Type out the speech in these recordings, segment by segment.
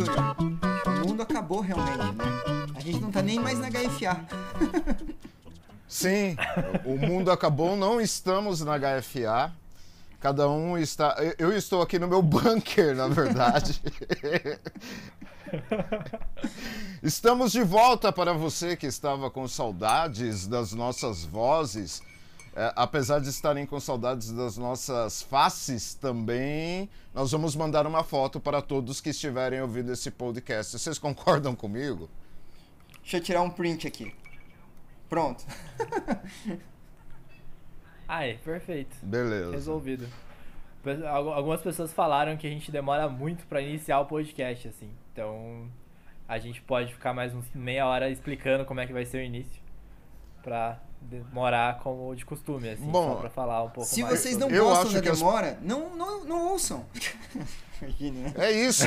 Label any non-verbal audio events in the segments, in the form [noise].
Então, o mundo acabou realmente, né? A gente não tá nem mais na HFA. [laughs] Sim, o mundo acabou, não estamos na HFA. Cada um está. Eu estou aqui no meu bunker, na verdade. [laughs] [laughs] Estamos de volta para você que estava com saudades das nossas vozes. É, apesar de estarem com saudades das nossas faces também, nós vamos mandar uma foto para todos que estiverem ouvindo esse podcast. Vocês concordam comigo? Deixa eu tirar um print aqui. Pronto. [laughs] Aí, perfeito. Beleza. Resolvido. Algumas pessoas falaram que a gente demora muito pra iniciar o podcast, assim. Então, a gente pode ficar mais uns meia hora explicando como é que vai ser o início. Pra demorar como de costume, assim. Bom, só pra falar um pouco Se mais. vocês não sobre- Eu gostam acho da que as- demora, não, não, não ouçam. [laughs] É isso.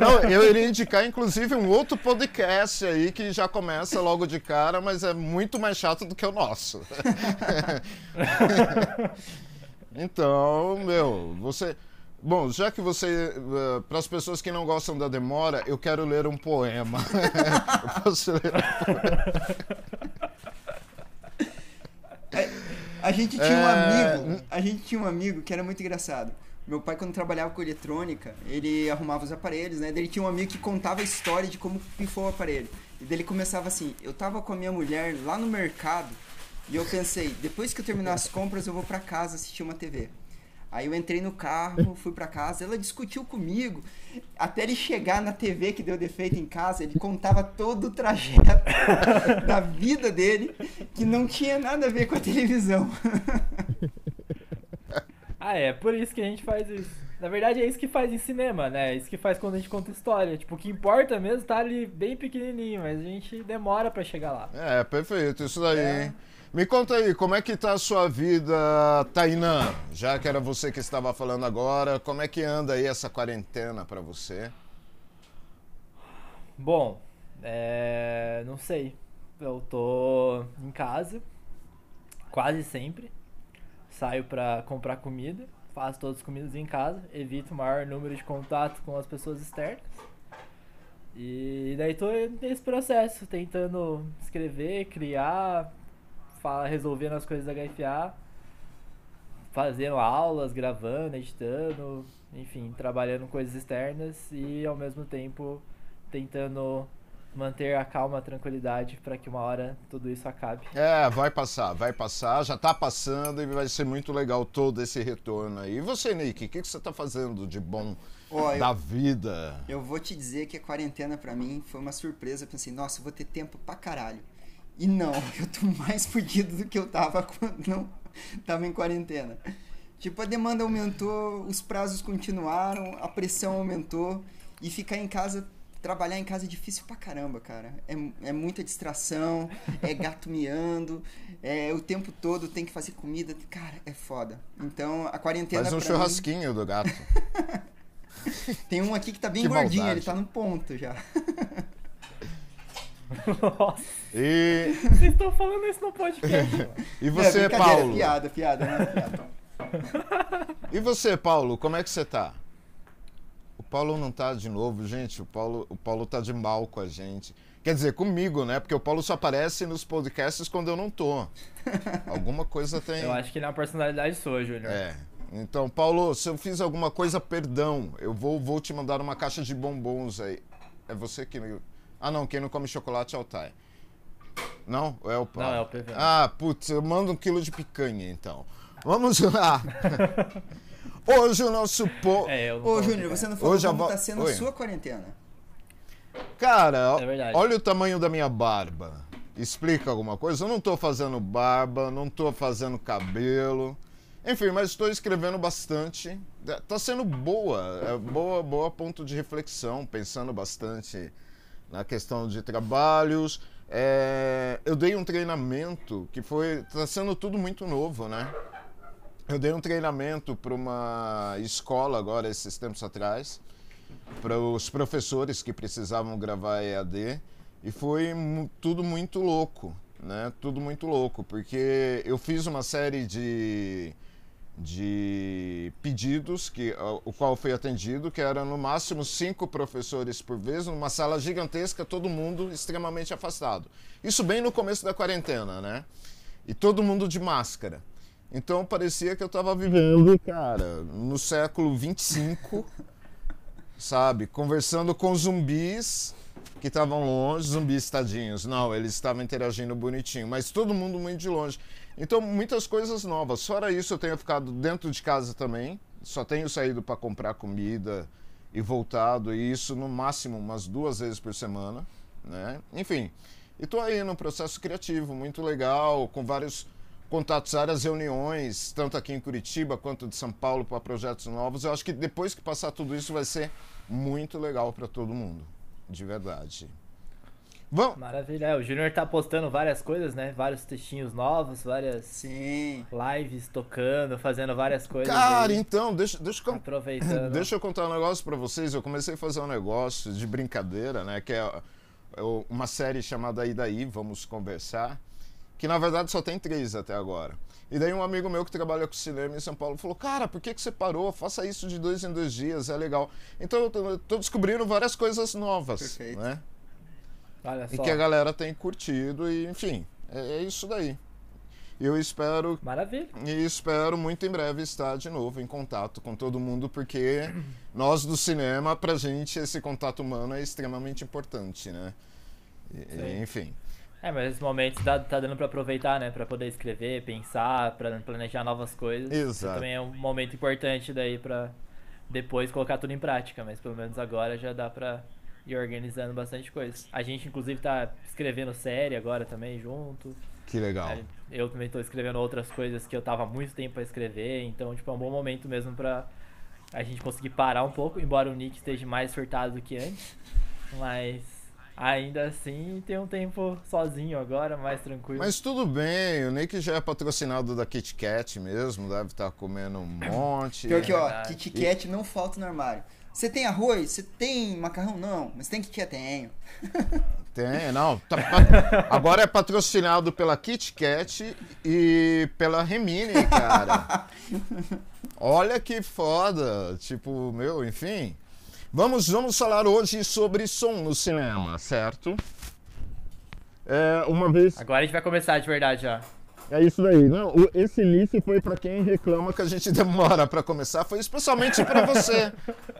Não, eu iria indicar, inclusive, um outro podcast aí que já começa logo de cara, mas é muito mais chato do que o nosso. [laughs] [laughs] Então, meu, você. Bom, já que você. Para as pessoas que não gostam da demora, eu quero ler um poema. [laughs] eu posso ler um poema. A gente tinha um É, amigo, a gente tinha um amigo que era muito engraçado. Meu pai, quando trabalhava com eletrônica, ele arrumava os aparelhos, né? Ele tinha um amigo que contava a história de como pifou o aparelho. E daí ele começava assim: Eu tava com a minha mulher lá no mercado e eu pensei, depois que eu terminar as compras, eu vou pra casa assistir uma TV. Aí eu entrei no carro, [laughs] fui pra casa, ela discutiu comigo. Até ele chegar na TV que deu defeito em casa, ele contava todo o trajeto [laughs] da vida dele que não tinha nada a ver com a televisão. [laughs] Ah, é, por isso que a gente faz isso. Na verdade, é isso que faz em cinema, né? É isso que faz quando a gente conta história. Tipo, o que importa mesmo tá ali bem pequenininho, mas a gente demora pra chegar lá. É, perfeito, isso daí. É. hein? Me conta aí, como é que tá a sua vida, Tainã? Já que era você que estava falando agora, como é que anda aí essa quarentena pra você? Bom, é... não sei. Eu tô em casa, quase sempre. Saio pra comprar comida, faço todas as comidas em casa, evito o maior número de contato com as pessoas externas. E daí tô nesse processo, tentando escrever, criar, fa- resolvendo as coisas da HFA, fazendo aulas, gravando, editando, enfim, trabalhando coisas externas e ao mesmo tempo tentando manter a calma, a tranquilidade para que uma hora tudo isso acabe. É, vai passar, vai passar, já tá passando e vai ser muito legal todo esse retorno aí. E você, Nick, o que, que você tá fazendo de bom eu- da vida? Eu vou te dizer que a quarentena pra mim foi uma surpresa. Eu pensei, nossa, eu vou ter tempo pra caralho. E não, [laughs] eu tô mais fudido do que eu tava quando não tava em quarentena. Tipo, a demanda aumentou, os prazos continuaram, a pressão aumentou e ficar em casa, trabalhar em casa é difícil pra caramba, cara. É, é muita distração, é gato miando, é o tempo todo tem que fazer comida, cara, é foda. Então, a quarentena Faz um pra mim- churrasquinho do gato. [laughs] tem um aqui que tá bem Que gordinho, maldade. ele tá no ponto já. [laughs] Nossa, E, [laughs] vocês estão falando isso no podcast. mano. e você, é, Paulo? piada, piada, né? Piada. E você, Paulo, como é que você tá? O Paulo não tá de novo, gente. O Paulo, o Paulo tá de mal com a gente. Quer dizer, comigo, né? Porque o Paulo só aparece nos podcasts quando eu não tô. Alguma coisa tem. Eu acho que ele é uma personalidade sua, Júnior. É. Então, Paulo, se eu fiz alguma coisa, perdão. Eu vou, vou te mandar uma caixa de bombons aí. É você que. Ah, não, quem não come chocolate é o Tai. Não? Ou é o? Não, é o PV. Ah, putz, eu mando um quilo de picanha, então. Vamos lá. [laughs] Hoje o nosso po... É, eu não Ô, vou Júnior, ficar. você não falou Hoje a como vo- tá sendo Oi. a sua quarentena. Cara, É verdade. olha o tamanho da minha barba. Explica alguma coisa? Eu não tô fazendo barba, não tô fazendo cabelo. Enfim, mas estou escrevendo bastante. É, Tá sendo boa, é boa, boa ponto de reflexão, pensando bastante na questão de trabalhos. É, eu dei um treinamento que foi. Tá sendo tudo muito novo, né? Eu dei um treinamento para uma escola agora, esses tempos atrás. para os professores que precisavam gravar EAD e foi tudo muito louco, né? Tudo muito louco, porque eu fiz uma série de de pedidos que o qual foi atendido, que era no máximo cinco professores por vez, numa sala gigantesca, todo mundo extremamente afastado. Isso bem no começo da quarentena, né? E todo mundo de máscara. Então parecia que eu estava vivendo, cara, no século 25, [laughs] sabe? Conversando com zumbis que estavam longe, zumbis tadinhos. Não, eles estavam interagindo bonitinho, mas todo mundo muito de longe. Então, muitas coisas novas. Fora isso, eu tenho ficado dentro de casa também. Só tenho saído para comprar comida e voltado, e isso no máximo umas duas vezes por semana, né? Enfim, e tô aí no processo criativo, muito legal, com vários contatos, várias reuniões, tanto aqui em Curitiba quanto de São Paulo para projetos novos. Eu acho que depois que passar tudo isso vai ser muito legal para todo mundo, de verdade. Vamos, Maravilha. É, o Júnior tá postando várias coisas, né? Vários textinhos novos, várias Sim. lives tocando, fazendo várias coisas. cara, aí, então, deixa, deixa eu aproveitando. [laughs] Deixa eu contar um negócio pra vocês. Eu comecei a fazer um negócio de brincadeira, né? Que é, é uma série chamada E daí, Vamos Conversar. Que na verdade só tem três até agora. E daí um amigo meu que trabalha com cinema em São Paulo falou: Cara, por que, que você parou? Faça isso de dois em dois dias, é legal. Então eu tô, eu tô descobrindo várias coisas novas. Perfeito. Né? E que a galera tem curtido, e enfim, é, é isso daí. Eu espero Maravilha. e espero muito em breve estar de novo em contato com todo mundo, porque [clears throat] nós do cinema, pra gente, esse contato humano é extremamente importante, né? E- enfim. É, mas esses momentos tá, tá dando pra aproveitar, né? Pra poder escrever, pensar, pra planejar novas coisas. Isso Exato. também é um momento importante daí pra depois colocar tudo em prática, mas pelo menos agora já dá pra ir organizando bastante coisa. A gente, inclusive, tá escrevendo série agora também junto. Que legal. É, Eu também tô escrevendo outras coisas que eu tava há muito tempo pra escrever, então, tipo, é um bom momento mesmo pra a gente conseguir parar um pouco, embora o Nick esteja mais surtado do que antes. Mas ainda assim tem um tempo sozinho agora, mais tranquilo. Mas tudo bem, o Nick já é patrocinado da Kit Kat mesmo, deve estar comendo um monte. Pior que, ó, verdade. Kit Kat não falta no armário. Você tem arroz? Você tem macarrão? Não. Mas tem Kit Kat? Tenho. [laughs] Tem, não. tá pa- agora é patrocinado pela Kit Kat e pela Remini, cara. [laughs] Olha que foda. Tipo, meu, enfim. Vamos, vamos falar hoje sobre som no cinema, certo? É, uma vez. Agora a gente vai começar de verdade já. É isso daí. Não, o- esse início foi pra quem reclama que a gente [laughs] demora pra começar. Foi especialmente pra você.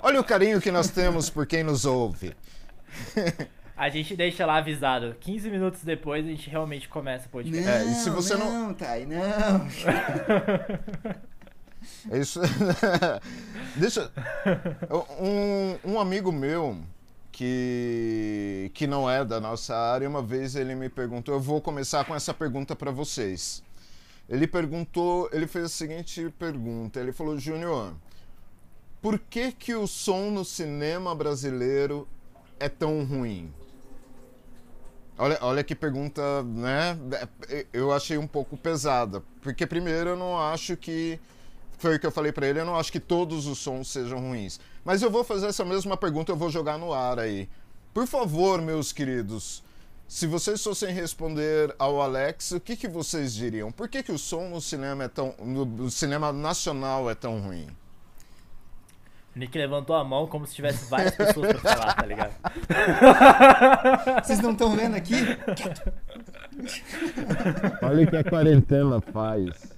Olha o carinho que nós temos por quem nos ouve. A gente deixa lá avisado. 15 minutos depois a gente realmente começa o podcast. É, e se você não- Não, Thay, não. [laughs] É isso. [laughs] Deixa. Um, um amigo meu que, que não é da nossa área, uma vez ele me perguntou. Eu vou começar com essa pergunta para vocês. Ele perguntou, ele fez a seguinte pergunta. Ele falou, Júnior, por que que o som no cinema brasileiro é tão ruim? Olha, olha que pergunta, né? Eu achei um pouco pesada. Porque, primeiro, eu não acho que. Foi o que eu falei pra ele, eu não acho que todos os sons sejam ruins. Mas eu vou fazer essa mesma pergunta, eu vou jogar no ar aí. Por favor, meus queridos, se vocês fossem responder ao Alex, o que, que vocês diriam? Por que, que o som no cinema é tão. no, cinema nacional é tão ruim? O Nick levantou a mão como se tivesse várias pessoas pra falar, tá ligado? [laughs] Vocês não estão vendo aqui? [laughs] Olha o que a quarentena faz.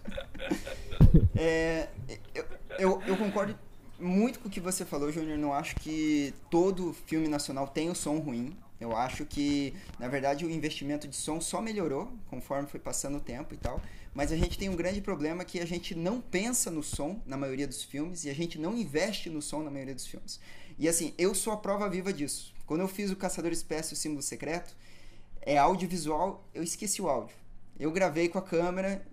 É, eu, eu, eu concordo muito com o que você falou, Júnior. Não acho que todo filme nacional tem o som ruim. Eu acho que, na verdade, o investimento de som só melhorou conforme foi passando o tempo e tal. Mas a gente tem um grande problema que a gente não pensa no som na maioria dos filmes e a gente não investe no som na maioria dos filmes. E assim, eu sou a prova viva disso. Quando eu fiz o Caçador Espécie, o símbolo secreto, é audiovisual, eu esqueci o áudio. Eu gravei com a câmera,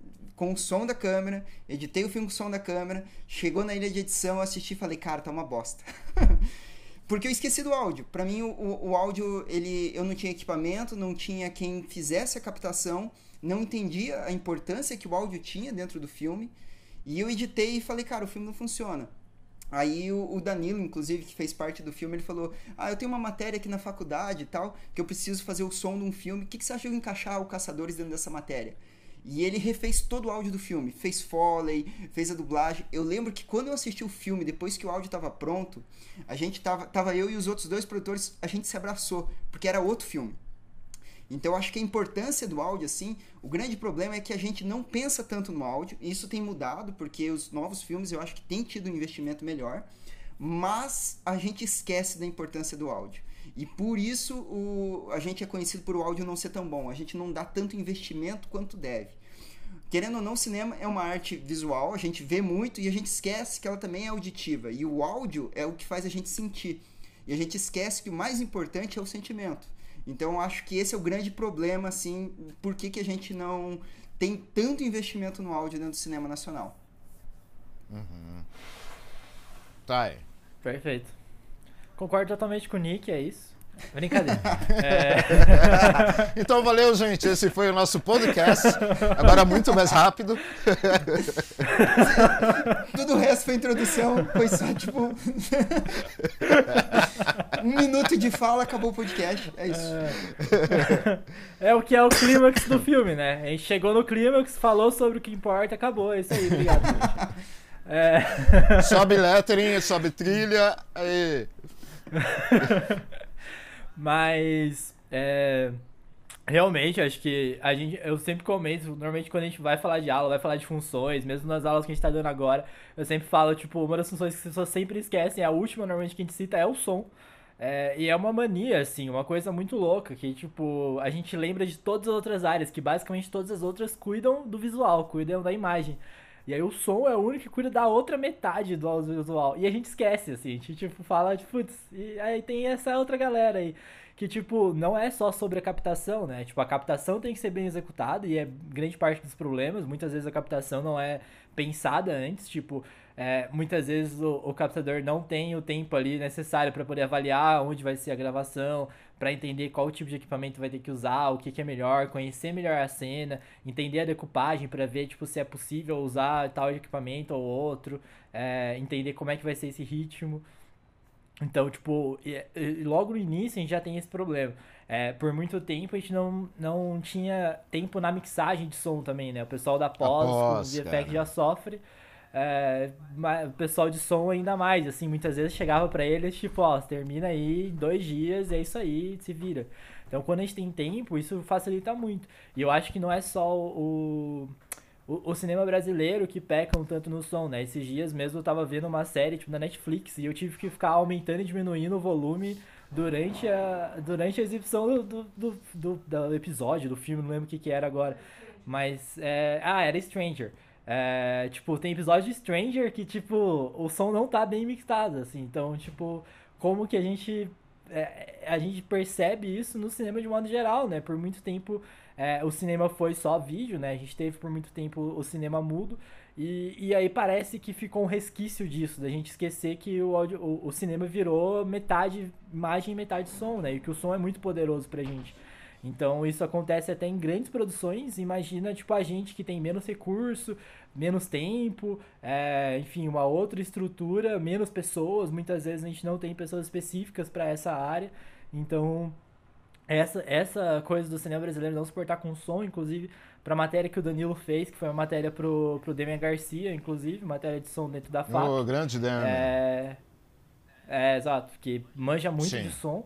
com o som da câmera, editei o filme com o som da câmera, chegou na ilha de edição, assisti e falei, cara, tá uma bosta. [laughs] Porque eu esqueci do áudio. Pra mim, o, o, áudio, ele, eu não tinha equipamento, não tinha quem fizesse a captação, não entendia a importância que o áudio tinha dentro do filme. E eu editei e falei, cara, o filme não funciona. Aí o, o Danilo, inclusive, que fez parte do filme, ele falou: Ah, eu tenho uma matéria aqui na faculdade e tal, que eu preciso fazer o som de um filme. O que, que você acha de eu encaixar o Caçadores dentro dessa matéria? E ele refez todo o áudio do filme, fez Foley, fez a dublagem. Eu lembro que quando eu assisti o filme, depois que o áudio estava pronto, a gente tava, tava eu e os outros dois produtores, a gente se abraçou, porque era outro filme. Então eu acho que a importância do áudio, assim, o grande problema é que a gente não pensa tanto no áudio, e isso tem mudado, porque os novos filmes eu acho que tem tido um investimento melhor, mas a gente esquece da importância do áudio. E por isso o, a gente é conhecido por o áudio não ser tão bom. A gente não dá tanto investimento quanto deve. Querendo ou não, cinema é uma arte visual, a gente vê muito e a gente esquece que ela também é auditiva. E o áudio é o que faz a gente sentir. E a gente esquece que o mais importante é o sentimento. Então, eu acho que esse é o grande problema, assim, por que, que a gente não tem tanto investimento no áudio dentro do cinema nacional. Uhum. Tá aí. Perfeito. Concordo totalmente com o Nick, é isso. Brincadeira. [laughs] é... [laughs] então valeu, gente. Esse foi o nosso podcast. Agora muito mais rápido. [laughs] Tudo o resto foi introdução. Foi só tipo. um minuto de fala, acabou o podcast. É isso. É, é o que é o clímax do filme, né? A gente chegou no clímax, falou sobre o que importa, acabou. É isso aí, obrigado. É... Sobe lettering, sobe trilha. Aí. [laughs] Mas, é, realmente, acho que a gente, eu sempre comento, normalmente quando a gente vai falar de aula, vai falar de funções, mesmo nas aulas que a gente tá dando agora, eu sempre falo, tipo, uma das funções que as pessoas sempre esquecem, a última normalmente que a gente cita é o som. É, e é uma mania, assim, uma coisa muito louca, que, tipo, a gente lembra de todas as outras áreas, que basicamente todas as outras cuidam do visual, cuidam da imagem. E aí o som é o único que cuida da outra metade do audiovisual. E a gente esquece, assim, a gente, tipo, fala, tipo, putz, e aí tem essa outra galera aí. Que, tipo, não é só sobre a captação, né? Tipo, a captação tem que ser bem executada e é grande parte dos problemas. Muitas vezes a captação não é pensada antes, tipo, é, muitas vezes o, o, captador não tem o tempo ali necessário para poder avaliar onde vai ser a gravação, para entender qual tipo de equipamento vai ter que usar, o que, que é melhor, conhecer melhor a cena, entender a decupagem para ver tipo, se é possível usar tal equipamento ou outro, é, entender como é que vai ser esse ritmo. Então, tipo, logo no início a gente já tem esse problema. É, por muito tempo a gente não, não tinha tempo na mixagem de som também, né? O pessoal da pós, pós com VFX já sofre é, pessoal de som ainda mais, assim, muitas vezes chegava para eles, tipo, ó, termina aí dois dias, é isso aí, se vira. Então, quando a gente tem tempo, isso facilita muito. E eu acho que não é só o, o, o cinema brasileiro que peca um tanto no som, né? Esses dias mesmo eu tava vendo uma série, tipo, da Netflix, e eu tive que ficar aumentando e diminuindo o volume durante a, durante a exibição do, do, do, do, do episódio, do filme, não lembro o que, que era agora. Mas, é... ah, era Stranger. É, tipo, tem episódio de Stranger que, tipo, o som não tá bem mixado, assim. Então, tipo, como que a gente. É, a gente percebe isso no cinema de modo geral, né? Por muito tempo é, o cinema foi só vídeo, né? A gente teve por muito tempo o cinema mudo. E, e aí parece que ficou um resquício disso, da gente esquecer que o, audio, o, o cinema virou metade imagem e metade som, né? E que o som é muito poderoso pra gente. Então isso acontece até em grandes produções. Imagina, tipo, a gente que tem menos recurso, menos tempo, é, enfim, uma outra estrutura, menos pessoas. Muitas vezes a gente não tem pessoas específicas para essa área. Então, essa, essa coisa do cinema brasileiro não se portar com som, inclusive, para a matéria que o Danilo fez, que foi uma matéria pro, pro Demian Garcia, inclusive, matéria de som dentro da FAP. O grande Demian. É, é, exato, que manja muito Sim. de som.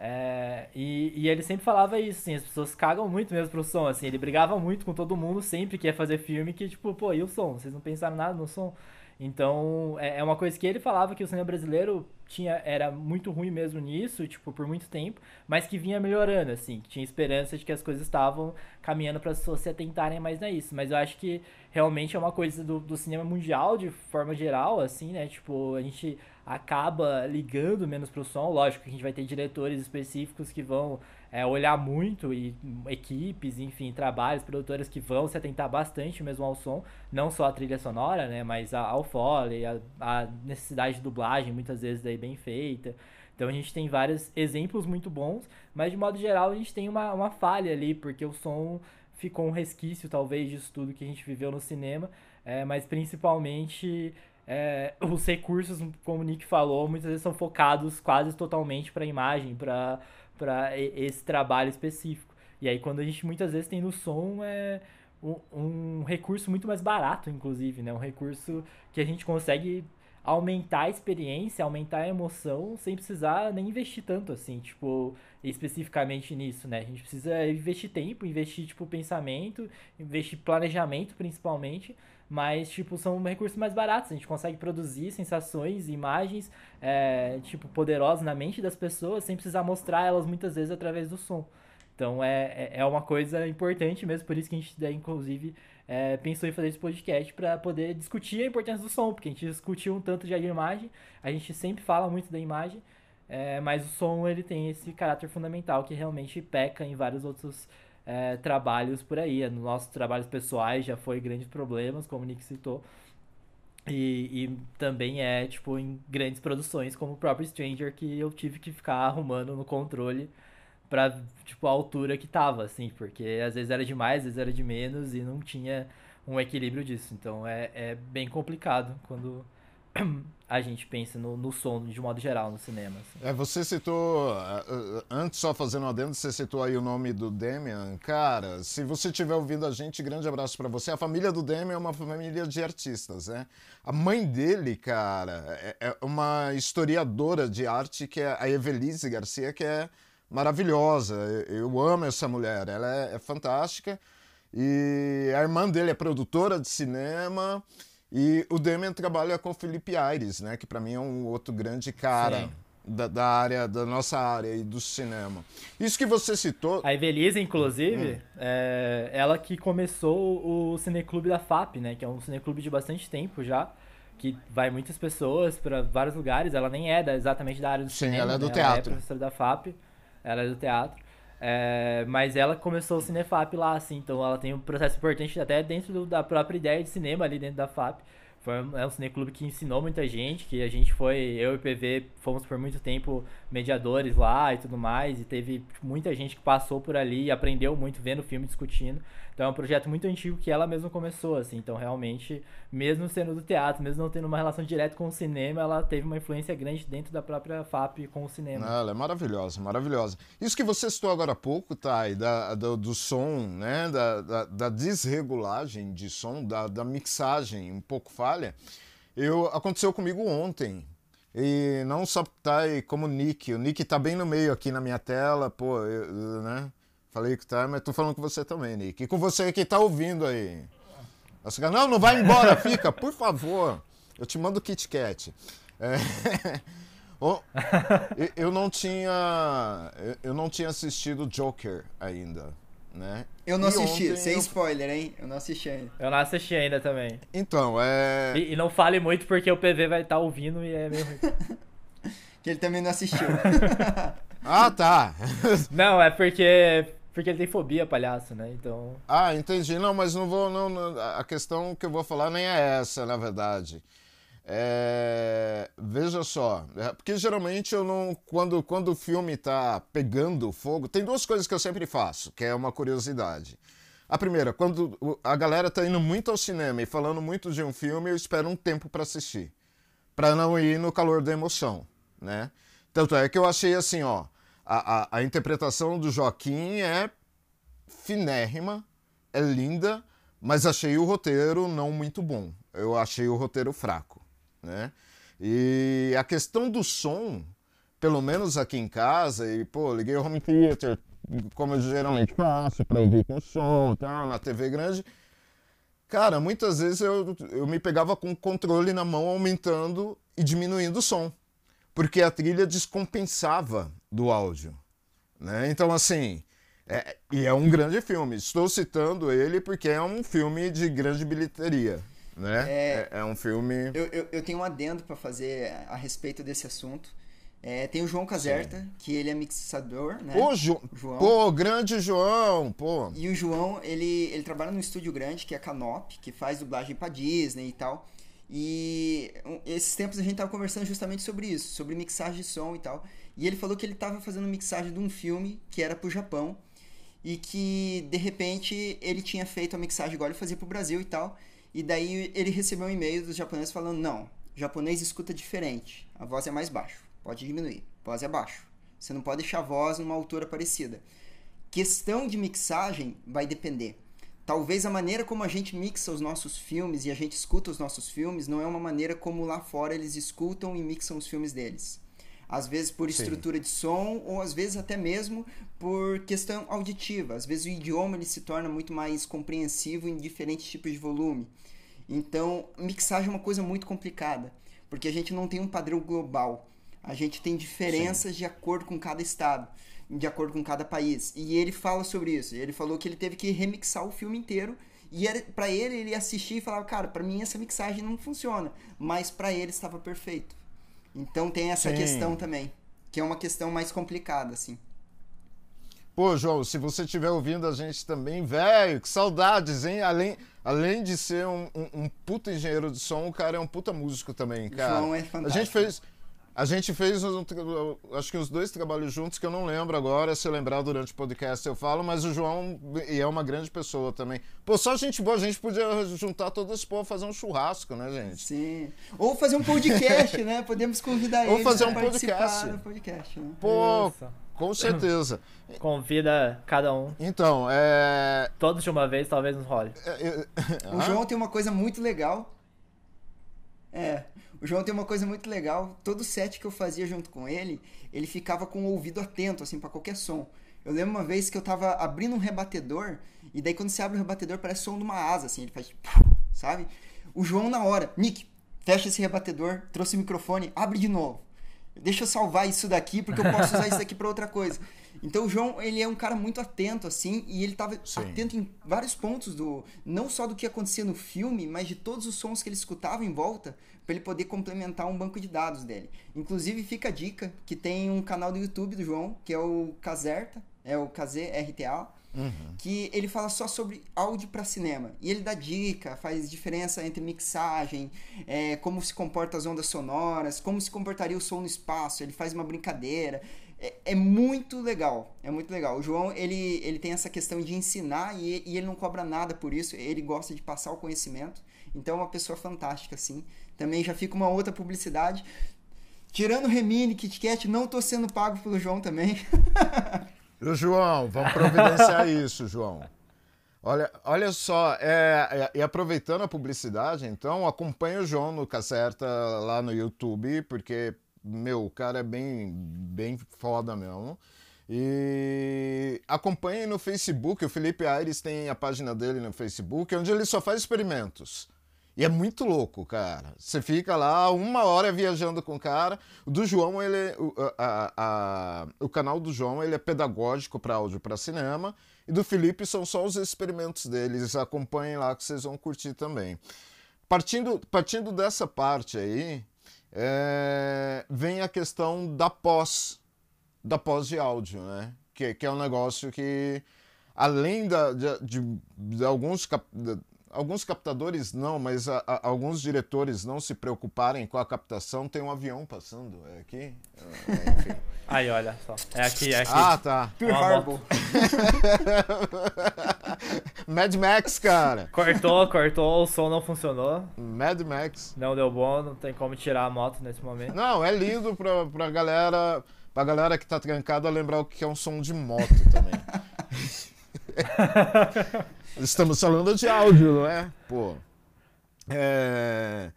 É, e, e, ele sempre falava isso, assim, as pessoas cagam muito mesmo pro som, assim, ele brigava muito com todo mundo sempre que ia fazer filme, que tipo, pô, e o som? Vocês não pensaram nada no som? Então, é, é uma coisa que ele falava que o cinema brasileiro tinha era muito ruim mesmo nisso, tipo, por muito tempo, mas que vinha melhorando, assim, que tinha esperança de que as coisas estavam caminhando para as pessoas se atentarem mais a isso. Mas eu acho que realmente é uma coisa do, do cinema mundial, de forma geral, assim, né? Tipo, a gente acaba ligando menos pro som. Lógico que a gente vai ter diretores específicos que vão é, olhar muito e equipes, enfim, trabalhos, produtoras que vão se atentar bastante mesmo ao som, não só a trilha sonora, né, mas a, ao foley, a, a necessidade de dublagem, muitas vezes daí bem feita. Então a gente tem vários exemplos muito bons, mas de modo geral a gente tem uma, uma falha ali, porque o som ficou um resquício talvez disso tudo que a gente viveu no cinema, é, mas principalmente é, os recursos, como o Nick falou, muitas vezes são focados quase totalmente para a imagem, para esse trabalho específico. E aí quando a gente muitas vezes tem no som é um, um recurso muito mais barato, inclusive, né? Um recurso que a gente consegue aumentar a experiência, aumentar a emoção, sem precisar nem investir tanto assim, tipo, especificamente nisso, né? A gente precisa investir tempo, investir, tipo, pensamento, investir planejamento, principalmente, mas, tipo, são recursos mais baratos, a gente consegue produzir sensações, imagens, é, tipo, poderosas na mente das pessoas, sem precisar mostrar elas muitas vezes através do som. Então, é, é, é uma coisa importante mesmo, por isso que a gente, daí, inclusive, é, pensou em fazer esse podcast para poder discutir a importância do som, porque a gente discutiu um tanto já de imagem, a gente sempre fala muito da imagem, é, mas o som ele tem esse caráter fundamental que realmente peca em vários outros é, trabalhos por aí. Nos nossos trabalhos pessoais já foi grandes problemas, como o Nick citou. E, e, também é, tipo, em grandes produções, como o próprio Stranger, que eu tive que ficar arrumando no controle pra, tipo, a altura que tava, assim, porque às vezes era demais, às vezes era de menos e não tinha um equilíbrio disso. Então é, é bem complicado quando [clears throat] a gente pensa no, no som de modo geral no cinema. Assim. É, você citou, antes só fazendo um adendo, você citou aí o nome do Demian. Cara, se você estiver ouvindo a gente, grande abraço para você. A família do Demian é uma família de artistas, né? A mãe dele, cara, é, é uma historiadora de arte que é a Evelise Garcia, que é maravilhosa. Eu amo essa mulher, ela é, é fantástica. E a irmã dele é produtora de cinema. E o Demian trabalha com o Felipe Aires, né? Que para mim é um outro grande cara da, da, área, da nossa área e do cinema. Isso que você citou. A Evelise, inclusive, hum. é ela que começou o Cineclube da FAP, né? Que é um cineclube de bastante tempo já. Que vai muitas pessoas para vários lugares. Ela nem é da, exatamente da área do Sim, cinema. ela é do né? teatro. Ela é professora da FAP ela é do teatro. É, mas ela começou o Cinefap lá, assim, então ela tem um processo importante até dentro do, da própria ideia de cinema ali dentro da FAP. Foi é um cineclube que ensinou muita gente, que a gente foi, eu e o PV, fomos por muito tempo mediadores lá e tudo mais, e teve muita gente que passou por ali e aprendeu muito vendo o filme, discutindo. Então é um projeto muito antigo que ela mesma começou, assim. Então realmente, mesmo sendo do teatro, mesmo não tendo uma relação direta com o cinema, ela teve uma influência grande dentro da própria FAP com o cinema. Ela é maravilhosa, maravilhosa. Isso que você citou agora há pouco, Thay, da, do, do som, né? Da, da, da, desregulagem de som, da, da mixagem um pouco falha, eu, aconteceu comigo ontem. E não só Thay como o Nick. O Nick tá bem no meio aqui na minha tela, pô, eu, né? Falei que tá, mas tô falando com você também, Nick. E com você que tá ouvindo aí. Você fala, não, não vai embora, fica, por favor. Eu te mando o Kit Kat. É... [laughs] eu não tinha eu não tinha assistido Joker ainda, né? Eu não e assisti, sem eu... spoiler, hein? Eu não assisti ainda. Eu não assisti ainda também. Então, é... E, e não fale muito porque o PV vai estar tá ouvindo e é meio [laughs] que ele também não assistiu. [laughs] ah, tá. não, é porque porque ele tem fobia, palhaço, né? Então. Ah, entendi. Não, mas não vou. Não, não, a questão que eu vou falar nem é essa, na verdade. É, veja só, é, porque geralmente eu não. Quando, quando o filme está pegando fogo, tem duas coisas que eu sempre faço, que é uma curiosidade. A primeira, quando a galera está indo muito ao cinema e falando muito de um filme, eu espero um tempo para assistir. para não ir no calor da emoção, né? Tanto é que eu achei assim, ó a, a, a interpretação do Joaquim é finérrima, é linda, mas achei o roteiro não muito bom. Eu achei o roteiro fraco, né? E a questão do som, pelo menos aqui em casa, e pô, liguei o home theater, como eu geralmente faço, para ouvir com som, tá, na TV grande. Cara, muitas vezes eu, eu me pegava com o controle na mão, aumentando e diminuindo o som porque a trilha descompensava do áudio. Né? Então, assim, é, e é um grande filme. Estou citando ele porque é um filme de grande bilheteria. Né? É, é, é um filme. Eu, eu, eu, tenho um adendo para fazer a respeito desse assunto. É, tem o João Caserta, Sim. que ele é mixador, né? Ô, jo... João. Pô, grande João, pô. E o João, ele, ele trabalha num estúdio grande, que é a Canop, que faz dublagem pra Disney e tal. E esses tempos a gente tava conversando justamente sobre isso, sobre mixagem de som e tal. E ele falou que ele tava fazendo mixagem de um filme que era pro Japão e que de repente ele tinha feito a mixagem igual ele fazia pro Brasil e tal. E daí ele recebeu um e-mail dos japoneses falando: "Não, O japonês escuta diferente. A voz é mais baixo. Pode diminuir. A voz é baixo. Você não pode deixar a voz numa altura parecida. Questão de mixagem vai depender. Talvez a maneira como a gente mixa os nossos filmes e a gente escuta os nossos filmes não é uma maneira como lá fora eles escutam e mixam os filmes deles. Às vezes por Sim. estrutura de som ou às vezes até mesmo por questão auditiva. Às vezes o idioma ele se torna muito mais compreensivo em diferentes tipos de volume. Então, mixagem é uma coisa muito complicada, porque a gente não tem um padrão global. A gente tem diferenças de acordo com cada estado, de acordo com cada país. E ele fala sobre isso. Ele falou que ele teve que remixar o filme inteiro e para ele ele assistir e falava, cara, para mim essa mixagem não funciona, mas para ele estava perfeito. Então tem essa Sim. questão também, que é uma questão mais complicada assim. Pô, João, se você estiver ouvindo a gente também, velho, que saudades, hein? Além, além de ser um, um, um puta engenheiro de som, o cara é um puta músico também, cara. João é A fantástico. gente fez. A gente fez um acho que uns dois trabalhos juntos que eu não lembro agora, se eu lembrar durante o podcast eu falo, mas o João e é uma grande pessoa também. Pô, só gente boa, a gente podia juntar todo esse povo fazer um churrasco, né, gente? Sim. Ou fazer um podcast, né? Podemos convidar Ou eles fazer pra um participar podcast. do podcast, né? Pô, Isso. com certeza. [laughs] Convida cada um. Então, é. Todos de uma vez, talvez nos role. [laughs] O Ah? João tem uma coisa muito legal. É, o João tem uma coisa muito legal. Todo set que eu fazia junto com ele, ele ficava com o ouvido atento, assim, pra qualquer som. Eu lembro uma vez que eu tava abrindo um rebatedor, e daí quando você abre o rebatedor parece som de uma asa, assim, ele faz. Sabe? O João na hora, Nick, fecha esse rebatedor, trouxe o microfone, abre de novo. Deixa eu salvar isso daqui, porque eu posso usar isso daqui pra outra coisa. Então o João, ele é um cara muito atento, assim, e ele tava Sim. atento em vários pontos do. Não só do que acontecia no filme, mas de todos os sons que ele escutava em volta, pra ele poder complementar um banco de dados dele. Inclusive, fica a dica que tem um canal do YouTube do João, que é o Kazerta, é o KZRTA, que ele fala só sobre áudio para cinema. E ele dá dica, faz diferença entre mixagem, é, como se comporta as ondas sonoras, como se comportaria o som no espaço. Ele faz uma brincadeira. É, é muito legal, é muito legal. O João, ele, ele tem essa questão de ensinar e, e ele não cobra nada por isso. Ele gosta de passar o conhecimento. Então é uma pessoa fantástica, assim. Também já fica uma outra publicidade. Tirando Remini, Kit Kat, não tô sendo pago pelo João também. [laughs] João, vamos providenciar [laughs] isso, João. Olha, olha só, é, é- e aproveitando a publicidade, então, acompanha o João no Cacerta lá no YouTube, porque, meu, o cara é bem, bem foda mesmo. E acompanhe no Facebook, o Felipe Aires tem a página dele no Facebook, onde ele só faz experimentos. E é muito louco, cara. Você fica lá uma hora viajando com o cara. O do João, ele, o, a- a- o canal do João, ele é pedagógico para áudio para cinema. E do Felipe são só os experimentos deles. Acompanhem lá que vocês vão curtir também. Partindo, partindo dessa parte aí, é, vem a questão da pós, da pós de áudio, né? Que, que é um negócio que, além da, de, de- de alguns, cap- de- alguns captadores não, mas a- a- alguns diretores não se preocuparem com a captação, tem um avião passando é aqui. É, enfim. [laughs] Aí, olha só. É aqui, é aqui. ah, tá. Uma Harbor. [laughs] Mad Max, cara. Cortou, cortou, o som não funcionou. Mad Max. Não deu bom, não tem como tirar a moto nesse momento. Não, é lindo pra, pra galera. Pra galera que tá trancada lembrar o que é um som de moto também. [laughs] Estamos falando de áudio, não é? Pô. É,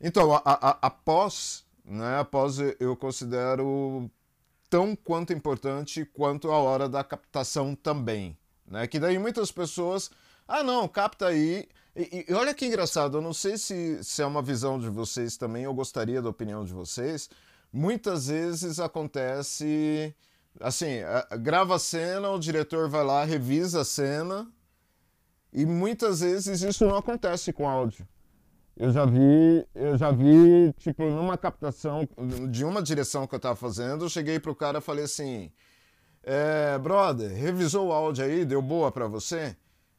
Então, a, a, a pós, né? A pós eu considero tão quanto importante quanto a hora da captação também. Né? Que daí muitas pessoas. Ah, não, capta aí. E, e olha que engraçado, eu não sei se, se é uma visão de vocês também, eu gostaria da opinião de vocês. Muitas vezes acontece assim, grava a cena, o diretor vai lá, revisa a cena, e muitas vezes isso não acontece com áudio. Eu já vi, eu já vi, tipo, numa captação de uma direção que eu tava fazendo, eu cheguei pro cara e falei assim: é, brother, revisou o áudio aí, deu boa pra você?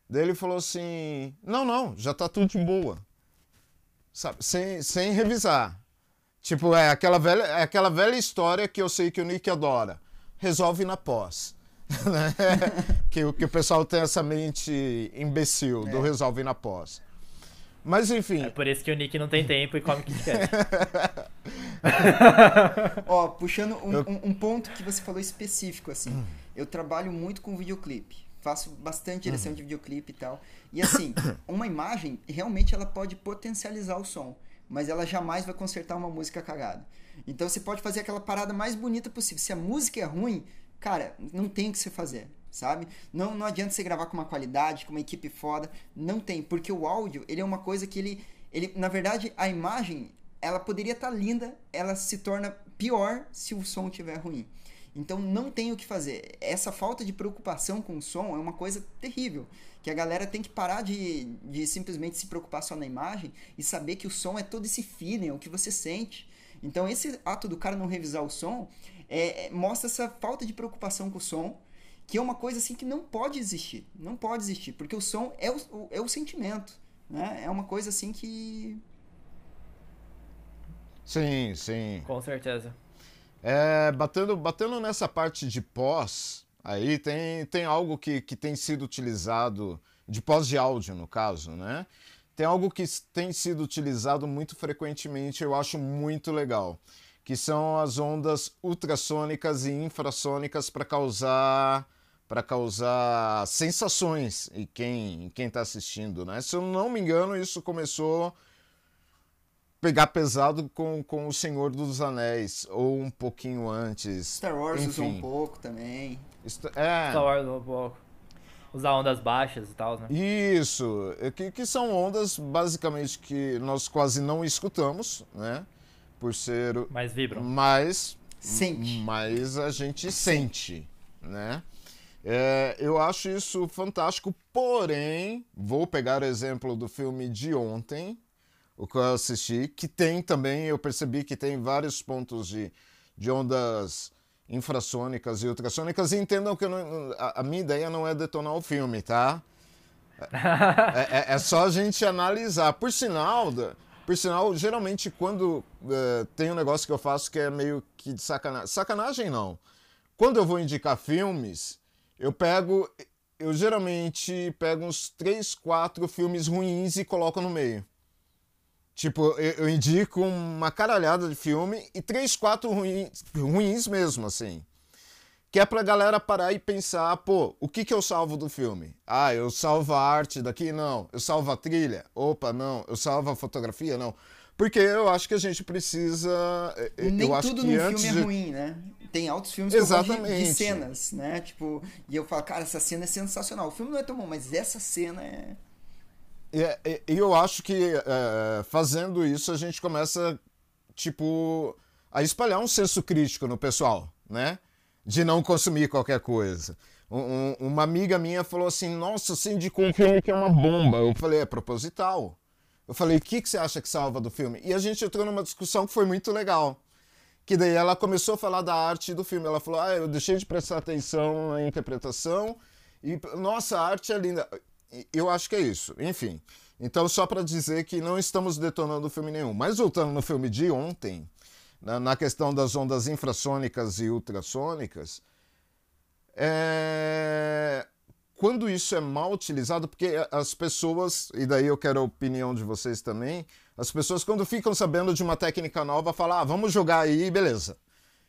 Daí ele falou assim: não, não, já tá tudo de boa. Sabe, sem, sem revisar. Tipo, é aquela, velha, é aquela velha história que eu sei que o Nick adora. Resolve na pós. [laughs] Né? que, o- que o pessoal tem essa mente imbecil do resolve na pós. Mas enfim. É por isso que o Nick não tem tempo e come Kit Kat. [laughs] Ó, puxando um, Eu- um- um ponto que você falou específico, assim. Eu trabalho muito com videoclipe. Faço bastante direção de videoclipe e tal. E assim, [coughs] uma imagem, realmente ela pode potencializar o som. Mas ela jamais vai consertar uma música cagada. Então você pode fazer aquela parada mais bonita possível. Se a música é ruim, cara, não tem o que você fazer. Sabe? Não, não adianta você gravar com uma qualidade, com uma equipe foda. Não tem. Porque o áudio, ele é uma coisa que ele. ele na verdade, a imagem, ela poderia estar linda, ela se torna pior se o som estiver ruim. Então não tem o que fazer. Essa falta de preocupação com o som é uma coisa terrível. Que a galera tem que parar de, de simplesmente se preocupar só na imagem e saber que o som é todo esse feeling, é o que você sente. Então esse ato do cara não revisar o som é, é- mostra essa falta de preocupação com o som, que é uma coisa assim que não pode existir. Não pode existir, porque o som é o, o- é o sentimento. Né? É uma coisa assim que Sim, sim. Com certeza. É, batendo, batendo nessa parte de pós, aí tem, tem algo que, que tem sido utilizado, de pós de áudio no caso, né? Tem algo que tem sido utilizado muito frequentemente, eu acho muito legal, que são as ondas ultrassônicas e infrassônicas para causar para causar sensações em quem em quem está assistindo, né? Se eu não me engano, isso começou pegar pesado com, com o Senhor dos Anéis, ou um pouquinho antes. Star Wars usou um Enfim. pouco também. Isto- É, Star Wars um pouco. Usar ondas baixas e tal, né? isso, é que, que são ondas basicamente que nós quase não escutamos, né? Por ser. Mas vibram. Mas, Sente. mas a gente sente, né? É, eu acho isso fantástico, porém, vou pegar o exemplo do filme de ontem, o que eu assisti, que tem também, eu percebi que tem vários pontos de, de ondas infrassônicas e ultrassônicas, e entendam que não- a, a minha ideia não é detonar o filme, tá? É, é- é só a gente analisar. Por sinal, por sinal, geralmente quando eh, tem um negócio que eu faço que é meio que de sacanagem. Sacanagem não. Quando eu vou indicar filmes, eu pego. Eu geralmente pego uns 3, 4 filmes ruins e coloco no meio. Tipo, eu, eu indico uma caralhada de filme e três, quatro ruins, ruins mesmo, assim. Que é pra galera parar e pensar, pô, o que que eu salvo do filme? Ah, eu salvo a arte daqui? Não. Eu salvo a trilha? Opa, não. Eu salvo a fotografia? Não. Porque eu acho que a gente precisa. eh, eh, Nem eu acho tudo num antes filme é ruim, né? Tem altos filmes que eu gosto de, de Exatamente. cenas, né? Tipo, e eu falo, cara, essa cena é sensacional. O filme não é tão bom, mas essa cena é. E eu acho que é, fazendo isso a gente começa, tipo, a espalhar um senso crítico no pessoal, né? De não consumir qualquer coisa. Um- uma amiga minha falou assim: Nossa, você indicou um filme que é uma bomba. Eu falei: É proposital. Eu falei: O que, que você acha que salva do filme? E a gente entrou numa discussão que foi muito legal. Que daí ela começou a falar da arte do filme. Ela falou: Ah, eu deixei de prestar atenção na interpretação. E, nossa, a arte é linda. Eu acho que é isso. Enfim. Então, só para dizer que não estamos detonando filme nenhum. Mas voltando no filme de ontem, na, na questão das ondas infrassônicas e ultrassônicas, é, quando isso é mal utilizado, porque as pessoas, e daí eu quero a opinião de vocês também, as pessoas quando ficam sabendo de uma técnica nova, falam, ah, vamos jogar aí, beleza.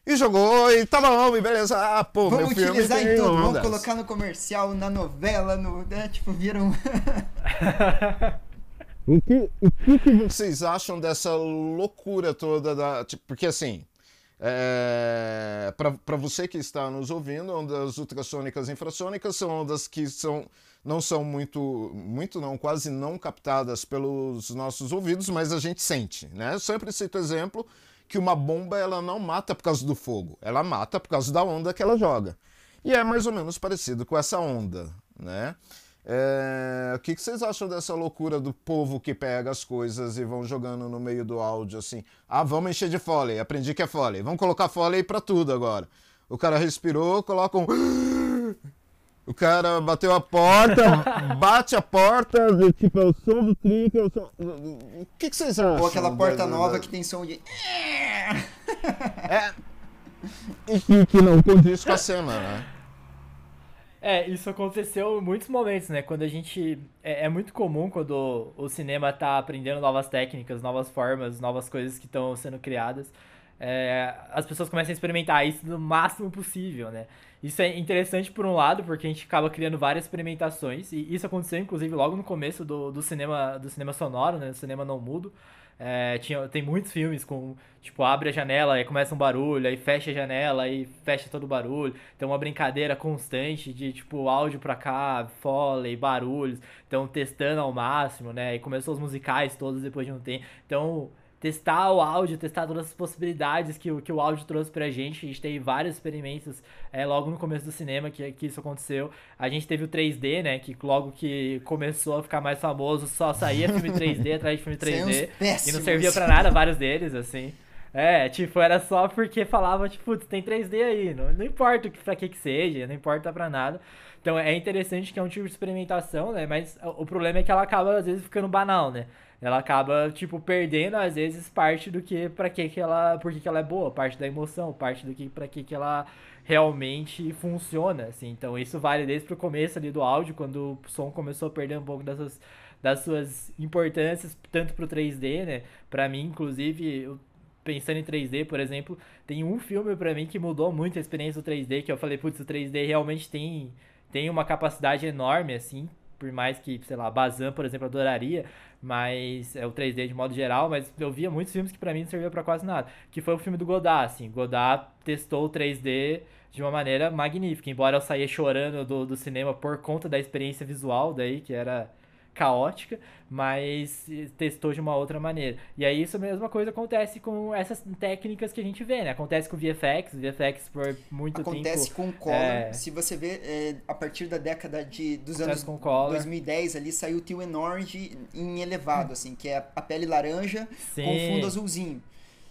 E jogou, e tá bom, e beleza, ah, pô, Vamos meu filme utilizar em tudo, vamos colocar no comercial, na novela, no. Né? Tipo, viram. [laughs] O que, o que que vocês acham dessa loucura toda da. tipo, porque assim. É, para você que está nos ouvindo, ondas ultrassônicas e infrassônicas são ondas que são, não são muito, muito não, quase não captadas pelos nossos ouvidos, mas a gente sente, né? Eu sempre cito exemplo que uma bomba ela não mata por causa do fogo, ela mata por causa da onda que ela joga. E é mais ou menos parecido com essa onda, né? É, O que, que vocês acham dessa loucura do povo que pega as coisas e vão jogando no meio do áudio assim? Ah, vamos encher de foley, aprendi que é foley. Vamos colocar foley pra tudo agora. O cara respirou, coloca um. [gasps] O cara bateu a porta, [laughs] bate a porta, tipo, é o som do trinca, é o som... O que, que vocês acham? Ou aquela porta nova da- que tem som de. É. E que, que não condiz com a cena, né? É, isso aconteceu em muitos momentos, né? Quando a gente. É, é muito comum quando o cinema tá aprendendo novas técnicas, novas formas, novas coisas que estão sendo criadas. É, as pessoas começam a experimentar isso no máximo possível, né? Isso é interessante por um lado, porque a gente acaba criando várias experimentações, e isso aconteceu inclusive logo no começo do, do cinema do cinema sonoro, né? Do cinema não mudo. É, tinha, tem muitos filmes com, tipo, abre a janela e começa um barulho, aí fecha a janela e fecha todo o barulho. Então, uma brincadeira constante de, tipo, áudio pra cá, foley, barulhos. Então, testando ao máximo, né? E começou os musicais todos depois de um tempo. Então, testar o áudio, testar todas as possibilidades que, que o áudio trouxe pra gente. A gente teve vários experimentos é, logo no começo do cinema que, que isso aconteceu. A gente teve o 3D, né? Que logo que começou a ficar mais famoso, só saía filme 3D [laughs] atrás de filme 3D. E não servia para nada, vários deles, assim. É, tipo, era só porque falava, tipo, tem 3D aí, não, não importa pra que que seja, não importa pra nada. Então é interessante que é um tipo de experimentação, né? Mas o problema é que ela acaba, às vezes, ficando banal, né? Ela acaba, tipo, perdendo, às vezes, parte do que, para que que ela, por que que ela é boa, parte da emoção, parte do que, para que que ela realmente funciona, assim. Então, isso vale desde pro começo ali do áudio, quando o som começou a perder um pouco dessas, das suas importâncias, tanto pro 3D, né? Pra mim, inclusive, eu, pensando em 3D, por exemplo, tem um filme para mim que mudou muito a experiência do 3D, que eu falei, putz, o 3D realmente tem, tem uma capacidade enorme, assim, por mais que, sei lá, Bazan, por exemplo, adoraria, mas é o 3D de modo geral, mas eu via muitos filmes que para mim não serviam para quase nada, que foi o filme do Godard, assim, Godard testou o 3D de uma maneira magnífica, embora eu saía chorando do, do cinema por conta da experiência visual daí, que era caótica, mas testou de uma outra maneira. E aí isso a mesma coisa acontece com essas técnicas que a gente vê, né? Acontece com o VFX, VFX por muito acontece tempo... Acontece com o Color. É... Se você vê, é, a partir da década de, dos acontece anos 2010 ali, saiu o Teal and Orange em elevado, assim, que é a pele laranja Sim. com fundo azulzinho.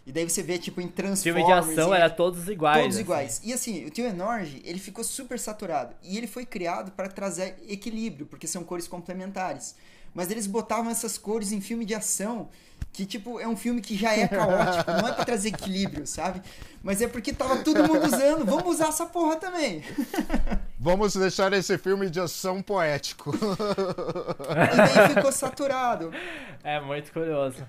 E daí você vê, tipo, em Transformers... Filme de ação era todos iguais. Todos assim. iguais. E assim, o Tio Enorge, ele ficou super saturado. E ele foi criado para trazer equilíbrio, porque são cores complementares. Mas eles botavam essas cores em filme de ação, que, tipo, é um filme que já é [laughs] caótico. não é pra trazer equilíbrio, sabe? Mas é porque tava todo mundo usando. Vamos usar essa porra também. [laughs] Vamos deixar esse filme de ação poético. e daí ficou saturado. É muito curioso.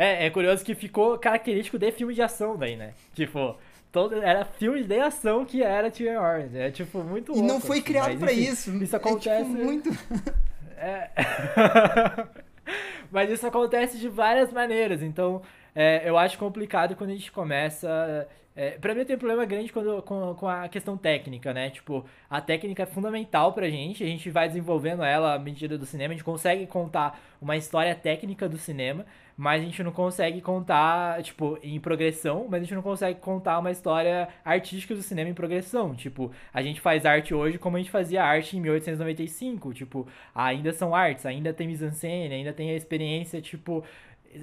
É, é curioso que ficou característico de filme de ação daí, né? Tipo, todo, era filme de ação que era Tio Orange. É tipo muito louco. E não foi assim, criado para isso. Isso acontece. É, tipo, muito. [laughs] É... [laughs] mas isso acontece de várias maneiras. Então, é, eu acho complicado quando a gente começa. É, pra mim tem um problema grande quando, com, com a questão técnica, né? Tipo, a técnica é fundamental pra gente, a gente vai desenvolvendo ela à medida do cinema, a gente consegue contar uma história técnica do cinema, mas a gente não consegue contar, tipo, em progressão, mas a gente não consegue contar uma história artística do cinema em progressão. Tipo, a gente faz arte hoje como a gente fazia arte em 1895, tipo, ainda são artes, ainda tem mise-en-scène, ainda tem a experiência, tipo,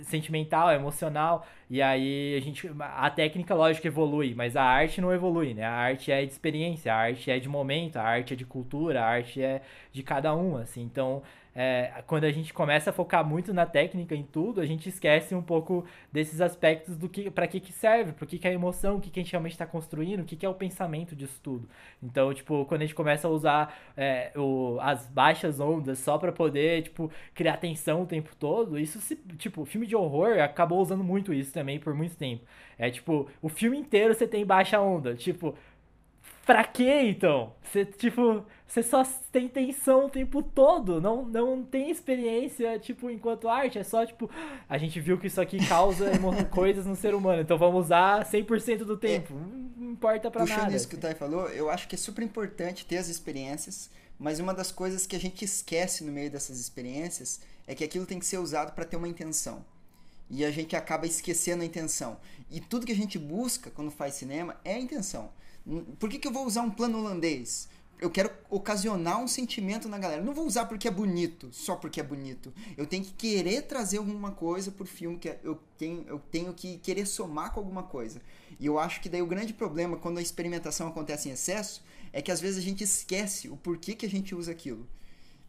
sentimental, emocional, e aí a gente a técnica lógico evolui, mas a arte não evolui, né? A arte é de experiência, a arte é de momento, a arte é de cultura, a arte é de cada um, assim. Então, é, quando a gente começa a focar muito na técnica, em tudo, a gente esquece um pouco desses aspectos do que para que, que serve, para que, que é a emoção, o que, que a gente realmente está construindo, o que, que é o pensamento disso tudo. Então, tipo, quando a gente começa a usar é, o, as baixas ondas só para poder, tipo, criar tensão o tempo todo, isso se, tipo, filme de horror acabou usando muito isso também por muito tempo. É tipo, o filme inteiro você tem baixa onda, tipo, Pra quê, então? Você, tipo, você só tem tensão o tempo todo, não, não tem experiência, tipo, enquanto arte, é só, tipo, a gente viu que isso aqui causa [laughs] coisas no ser humano, então vamos usar 100% do tempo, é, não importa pra puxando nada. isso que o Thay falou, eu acho que é super importante ter as experiências, mas uma das coisas que a gente esquece no meio dessas experiências é que aquilo tem que ser usado para ter uma intenção. E a gente acaba esquecendo a intenção. E tudo que a gente busca quando faz cinema é a intenção. Por que, que eu vou usar um plano holandês? Eu quero ocasionar um sentimento na galera. Não vou usar porque é bonito, só porque é bonito. Eu tenho que querer trazer alguma coisa pro filme que eu tenho, eu tenho que querer somar com alguma coisa. E eu acho que daí o grande problema quando a experimentação acontece em excesso é que às vezes a gente esquece o porquê que a gente usa aquilo.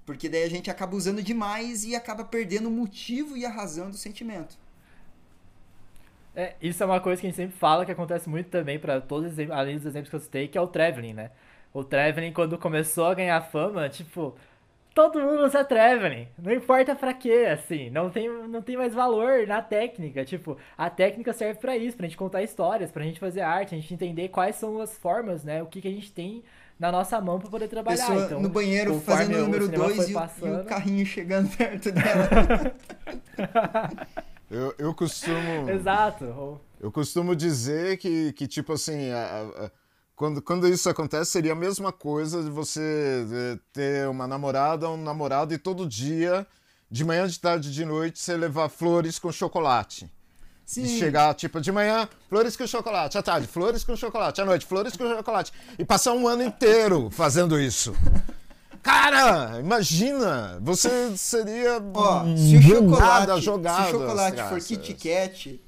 Porque daí a gente acaba usando demais e acaba perdendo o motivo e a razão do sentimento. É, isso é uma coisa que a gente sempre fala que acontece muito também para todos, além dos exemplos que eu citei, que é o traveling, né? O Traveling, quando começou a ganhar fama, tipo, todo mundo usa Traveling. Não importa pra quê, assim. Não tem, não tem mais valor na técnica. Tipo, a técnica serve para isso, pra gente contar histórias, pra gente fazer arte, a gente entender quais são as formas, né? O que, que a gente tem na nossa mão para poder trabalhar. Pessoa então, no banheiro fazendo o número 2 e, e, o carrinho chegando [laughs] perto dela. [laughs] eu, eu costumo. [laughs] Exato. Eu costumo dizer que, que tipo assim, a, a, quando, quando isso acontece, seria a mesma coisa de você ter uma namorada, um namorado e todo dia, de manhã, de tarde, de noite, você levar flores com chocolate. Sim. De chegar, tipo, de manhã, flores com chocolate, à tarde, flores com chocolate, à noite, flores com chocolate. E passar um ano inteiro fazendo isso. [laughs] Cara, imagina! Você seria. Ó, se o chocolate, jogado, se o chocolate for Kit Kat,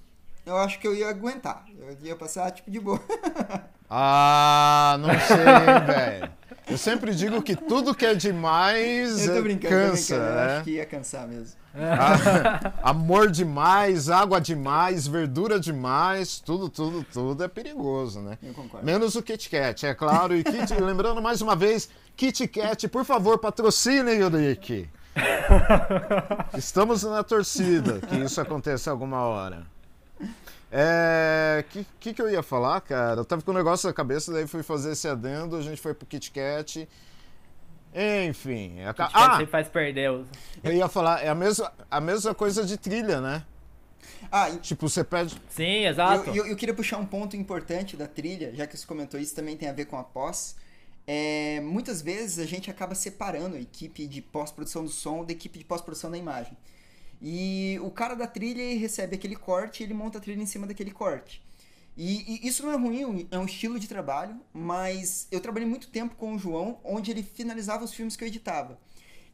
eu acho que eu ia aguentar. Eu ia passar, tipo, de boa. [laughs] ah, não sei, velho. Eu sempre digo que tudo que é demais eu tô brincando, cansa, tô brincando. Né? Eu acho né? que ia cansar mesmo. Ah, amor demais, água demais, verdura demais, tudo, tudo, tudo é perigoso, né? Eu concordo. Menos o Kit Kat, é claro. E Kit, lembrando mais uma vez, Kit Kat, por favor, patrocine, Yurick. [laughs] Estamos na torcida que isso aconteça alguma hora. É. O que, que, que eu ia falar, cara? Eu tava com um negócio na cabeça, daí fui fazer esse adendo, a gente foi pro Kit Kat. Enfim. A... Ah, sempre faz perder. Os... Eu ia falar, é a mesma, a mesma coisa de trilha, né? Ah, tipo, você pede. Sim, exato. Eu, eu, eu, queria puxar um ponto importante da trilha, já que você comentou isso, também tem a ver com a pós. É, muitas vezes a gente acaba separando a equipe de pós-produção do som da equipe de pós-produção da imagem. E o cara da trilha recebe aquele corte e ele monta a trilha em cima daquele corte. E, e, isso não é ruim, é um estilo de trabalho, mas eu trabalhei muito tempo com o João, onde ele finalizava os filmes que eu editava.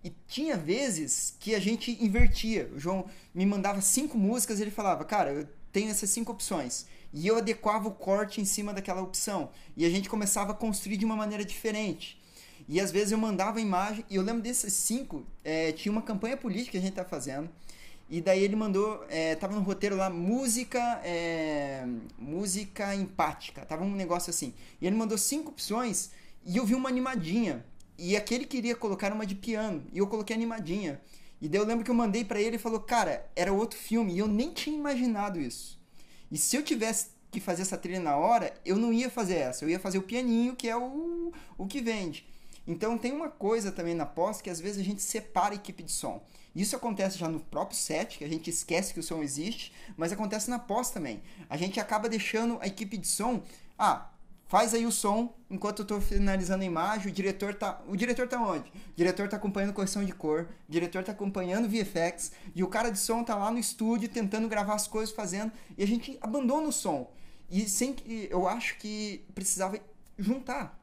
E tinha vezes que a gente invertia. O João me mandava cinco músicas e ele falava, cara, eu tenho essas cinco opções. E eu adequava o corte em cima daquela opção. E a gente começava a construir de uma maneira diferente. E às vezes eu mandava a imagem, e eu lembro desses cinco, é, tinha uma campanha política que a gente estava fazendo. E daí ele mandou, é, tava no roteiro lá, música, é, música empática, tava um negócio assim. E ele mandou cinco opções e eu vi uma animadinha. E aquele queria colocar uma de piano, e eu coloquei animadinha. E daí eu lembro que eu mandei para ele e falou, cara, era outro filme, e eu nem tinha imaginado isso. E se eu tivesse que fazer essa trilha na hora, eu não ia fazer essa, eu ia fazer o pianinho, que é o, o que vende. Então tem uma coisa também na pós que às vezes a gente separa a equipe de som. Isso acontece já no próprio set, que a gente esquece que o som existe, mas acontece na pós também. A gente acaba deixando a equipe de som, ah, faz aí o som enquanto eu estou finalizando a imagem, o diretor tá, o diretor tá onde? O diretor tá acompanhando correção de cor, o diretor tá acompanhando VFX e o cara de som tá lá no estúdio tentando gravar as coisas, fazendo, e a gente abandona o som. E sem que eu acho que precisava juntar,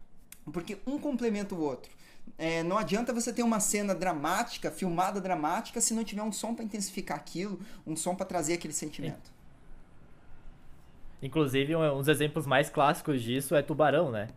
porque um complementa o outro. É, não adianta você ter uma cena dramática, filmada dramática, se não tiver um som para intensificar aquilo, um som para trazer aquele sentimento. Inclusive, um dos exemplos mais clássicos disso é Tubarão, né?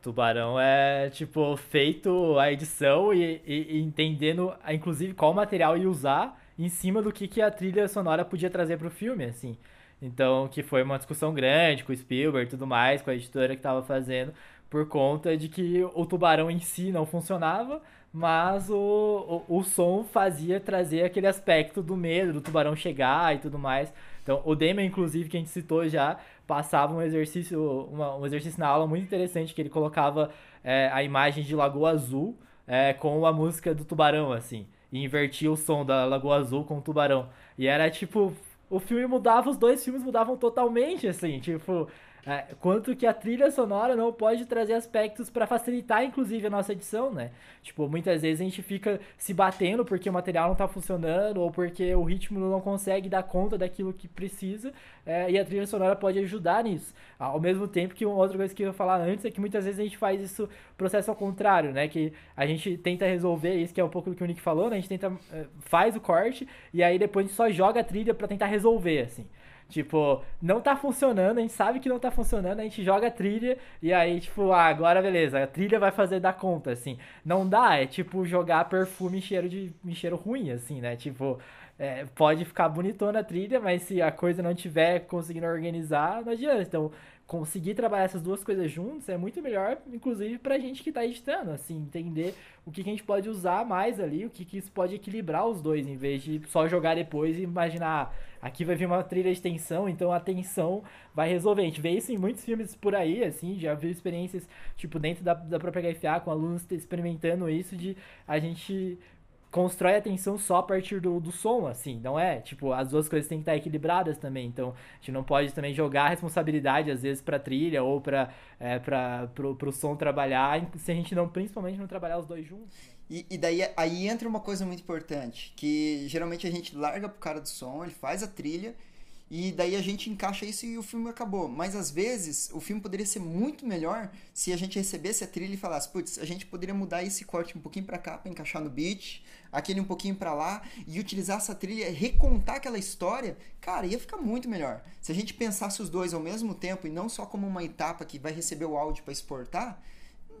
Tubarão é, tipo, feito a edição e, e, e entendendo, inclusive, qual material ia usar em cima do que, que a trilha sonora podia trazer para o filme, assim. Então, que foi uma discussão grande com o Spielberg e tudo mais, com a editora que estava fazendo, por conta de que o tubarão em si não funcionava, mas o, o, o, som fazia trazer aquele aspecto do medo, do tubarão chegar e tudo mais. Então, o Demian, inclusive, que a gente citou já, passava um exercício, uma, um exercício na aula muito interessante, que ele colocava é, a imagem de Lagoa Azul é, com a música do tubarão, assim, e invertia o som da Lagoa Azul com o tubarão. E era tipo, o filme mudava, os dois filmes mudavam totalmente, assim, tipo, quanto que a trilha sonora não pode trazer aspectos para facilitar, inclusive, a nossa edição, né? Tipo, muitas vezes a gente fica se batendo porque o material não tá funcionando ou porque o ritmo não consegue dar conta daquilo que precisa é, e a trilha sonora pode ajudar nisso. Ao mesmo tempo que outra coisa que eu ia falar antes é que muitas vezes a gente faz isso processo ao contrário, né? Que a gente tenta resolver isso, que é um pouco do que o Nick falou, né? A gente tenta, é, faz o corte e aí depois a gente só joga a trilha para tentar resolver, assim. Tipo, não tá funcionando, a gente sabe que não tá funcionando, a gente joga a trilha e aí, tipo, ah, agora beleza, a trilha vai fazer dar conta, assim. Não dá, é tipo jogar perfume em cheiro, de, em cheiro ruim, assim, né? Tipo, é, pode ficar bonitona a trilha, mas se a coisa não tiver conseguindo organizar, não adianta. Então, conseguir trabalhar essas duas coisas juntas é muito melhor, inclusive pra gente que tá editando, assim, entender o que, que a gente pode usar mais ali, o que, que isso pode equilibrar os dois, em vez de só jogar depois e imaginar, ah, aqui vai vir uma trilha de tensão, então a tensão vai resolver. A gente vê isso em muitos filmes por aí, assim, já viu experiências, tipo, dentro da, da própria HFA, com alunos experimentando isso, de a gente constrói a tensão só a partir do, do som, assim, não é? Tipo, as duas coisas têm que estar equilibradas também, então a gente não pode também jogar a responsabilidade, às vezes, pra trilha ou pra, é, pra, pro, pro som trabalhar, se a gente não, principalmente, não trabalhar os dois juntos. E, e, daí aí entra uma coisa muito importante, que geralmente a gente larga pro cara do som, ele faz a trilha e daí a gente encaixa isso e o filme acabou. Mas às vezes o filme poderia ser muito melhor se a gente recebesse a trilha e falasse, putz, a gente poderia mudar esse corte um pouquinho para cá para encaixar no beat, aquele um pouquinho para lá e utilizar essa trilha, recontar aquela história, cara, ia ficar muito melhor. Se a gente pensasse os dois ao mesmo tempo e não só como uma etapa que vai receber o áudio para exportar,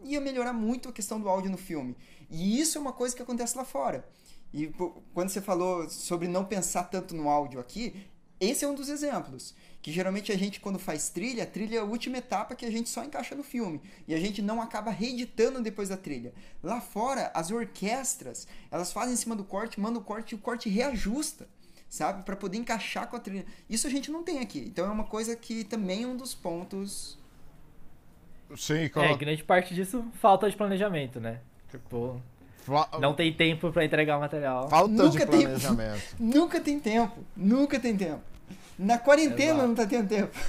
ia melhorar muito a questão do áudio no filme. E isso é uma coisa que acontece lá fora. E quando você falou sobre não pensar tanto no áudio aqui, esse é um dos exemplos. Que geralmente a gente, quando faz trilha, a trilha é a última etapa que a gente só encaixa no filme. E a gente não acaba reeditando depois da trilha. Lá fora, as orquestras, elas fazem em cima do corte, mandam o corte e o corte reajusta. Sabe? para poder encaixar com a trilha. Isso a gente não tem aqui. Então é uma coisa que também é um dos pontos. Sim, claro. É, grande parte disso falta de planejamento, né? Tipo, não tem tempo para entregar o material. Falta nunca de planejamento. Tem, [laughs] nunca tem tempo. Nunca tem tempo. Na quarentena Exato. não tá tendo tempo. [laughs]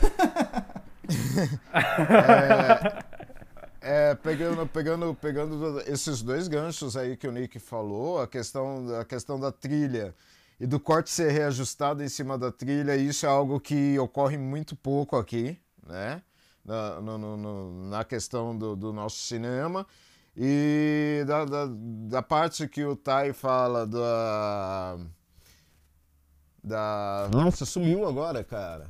é, é, pegando, pegando, pegando esses dois ganchos aí que o Nick falou, a questão, a questão da trilha e do corte ser reajustado em cima da trilha, isso é algo que ocorre muito pouco aqui, né? Na, no, no, na questão do, do nosso cinema. E da, da, da, parte que o Tai fala da. Da. Nossa, sumiu agora, cara.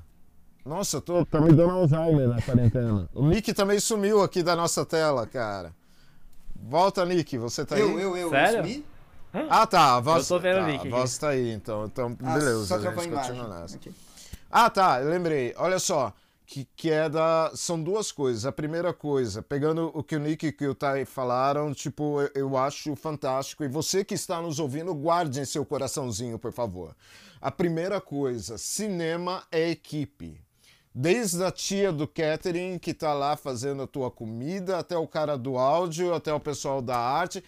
Nossa, eu tô. Tá me dando Alzheimer na quarentena. [laughs] O Nick também sumiu aqui da nossa tela, cara. Volta, Nick, você tá eu, aí? Eu, eu, eu. Sério? sumi? Ah, tá. A voz, eu tô vendo tá, o Nick. A voz tá aí, então. Então, ah, beleza. Só a gente continua nessa. Okay. Ah, tá. Lembrei. Olha só que, que é da. São duas coisas. A primeira coisa, pegando o que o Nick e o Tai falaram, tipo, eu, eu acho fantástico. E você que está nos ouvindo, guarde em seu coraçãozinho, por favor. A primeira coisa, cinema é equipe. Desde a tia do catering que está lá fazendo a tua comida, até o cara do áudio, até o pessoal da arte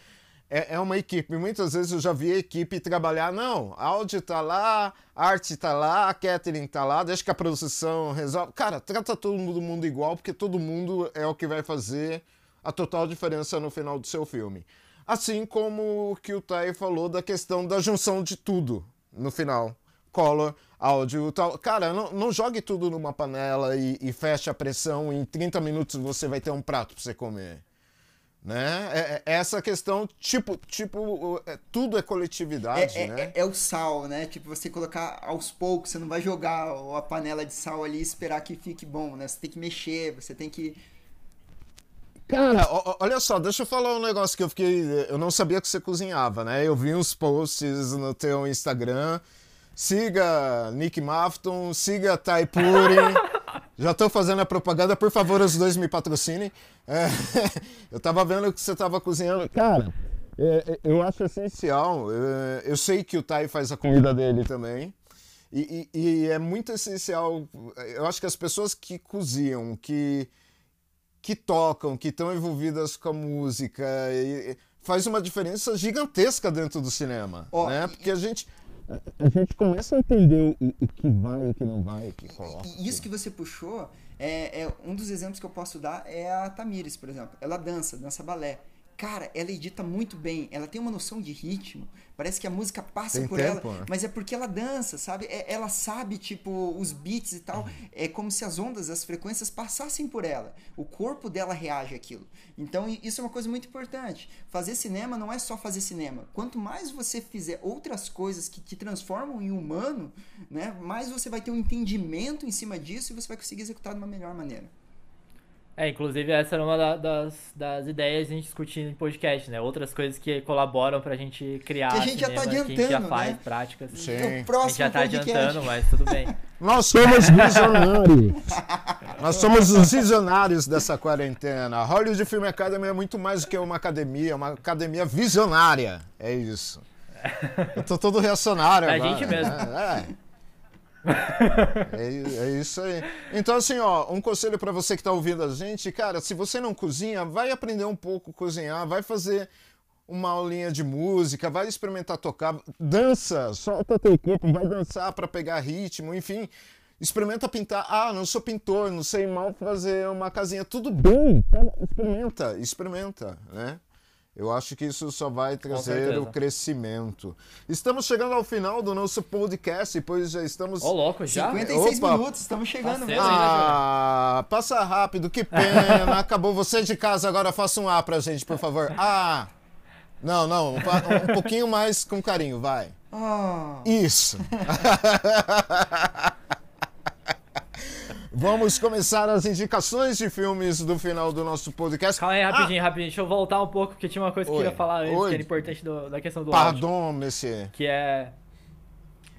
é, é uma equipe. Muitas vezes eu já vi a equipe trabalhar, não, áudio tá lá, arte tá lá, catering tá lá, deixa que a produção resolve. Cara, trata todo mundo igual, porque todo mundo é o que vai fazer a total diferença no final do seu filme. Assim como o que o Tai falou da questão da junção de tudo no final. Color, áudio tal. Cara, não, não jogue tudo numa panela e, e feche a pressão. Em 30 minutos você vai ter um prato para você comer. Né? É, é, essa questão, tipo, tipo é, tudo é coletividade, é, né? É, é, o sal, né? Tipo, você colocar aos poucos, você não vai jogar a panela de sal ali e esperar que fique bom, né? Você tem que mexer, você tem que. Cara, olha só, deixa eu falar um negócio que eu fiquei. Eu não sabia que você cozinhava, né? Eu vi uns posts no teu Instagram. Siga Nick Mafton, siga Taipuri. [laughs] Já estou fazendo a propaganda, por favor, os dois me patrocinem. É, [laughs] eu estava vendo que você estava cozinhando. Cara, é, é, eu acho essencial. É, eu sei que o Tai faz a comida dele também. E, e, e, é muito essencial. Eu acho que as pessoas que cozinham, que, que tocam, que estão envolvidas com a música, e, faz uma diferença gigantesca dentro do cinema. Oh, né? Porque a gente a gente começa a entender o, o que vai, o que não vai, o que coloca. Isso que você puxou, é, é, um dos exemplos que eu posso dar é a Tamires, por exemplo. Ela dança, dança balé. Cara, ela edita muito bem, ela tem uma noção de ritmo, Parece que a música passa Tem por tempo, ela, né? mas é porque ela dança, sabe? É, ela sabe, tipo, os beats e tal. É como se as ondas, as frequências passassem por ela. O corpo dela reage àquilo. Então, isso é uma coisa muito importante. Fazer cinema não é só fazer cinema. Quanto mais você fizer outras coisas que te transformam em humano, né? Mais você vai ter um entendimento em cima disso e você vai conseguir executar de uma melhor maneira. É, inclusive essa era uma da, das, das ideias a gente discutir em podcast, né? Outras coisas que colaboram pra gente criar que a gente cinema, já tá adiantando, que a gente já faz, né? práticas. Sim. O próximo a gente já tá podcast. adiantando, mas tudo bem. [laughs] Nós somos visionários. Nós somos os visionários dessa quarentena. A Hollywood Film Academy é muito mais do que uma academia, é uma academia visionária. É isso. Eu tô todo reacionário É a agora. gente mesmo. É, é. É, é isso aí. Então, assim, ó, um conselho pra você que tá ouvindo a gente, cara, se você não cozinha, vai aprender um pouco a cozinhar, vai fazer uma aulinha de música, vai experimentar tocar, dança, solta teu corpo, vai dançar pra pegar ritmo, enfim. Experimenta pintar. Ah, não sou pintor, não sei mal fazer uma casinha. Tudo bem, experimenta, experimenta, né? Eu acho que isso só vai trazer o crescimento. Estamos chegando ao final do nosso podcast, pois já estamos. Ô, louco, já? 56 Opa. minutos, estamos chegando Tá mesmo. cedo, hein? Ah, passa rápido, que pena. Acabou você de casa, agora faça um A pra gente, por favor. Ah! Não, não, um, um pouquinho mais com carinho, vai. Ah, Isso. [laughs] Vamos começar as indicações de filmes do final do nosso podcast. Calma aí, rapidinho, rapidinho. Deixa eu voltar um pouco, porque tinha uma coisa que eu queria falar antes, Oi. que era importante do- da questão do Ah, áudio. pardon, monsieur. que é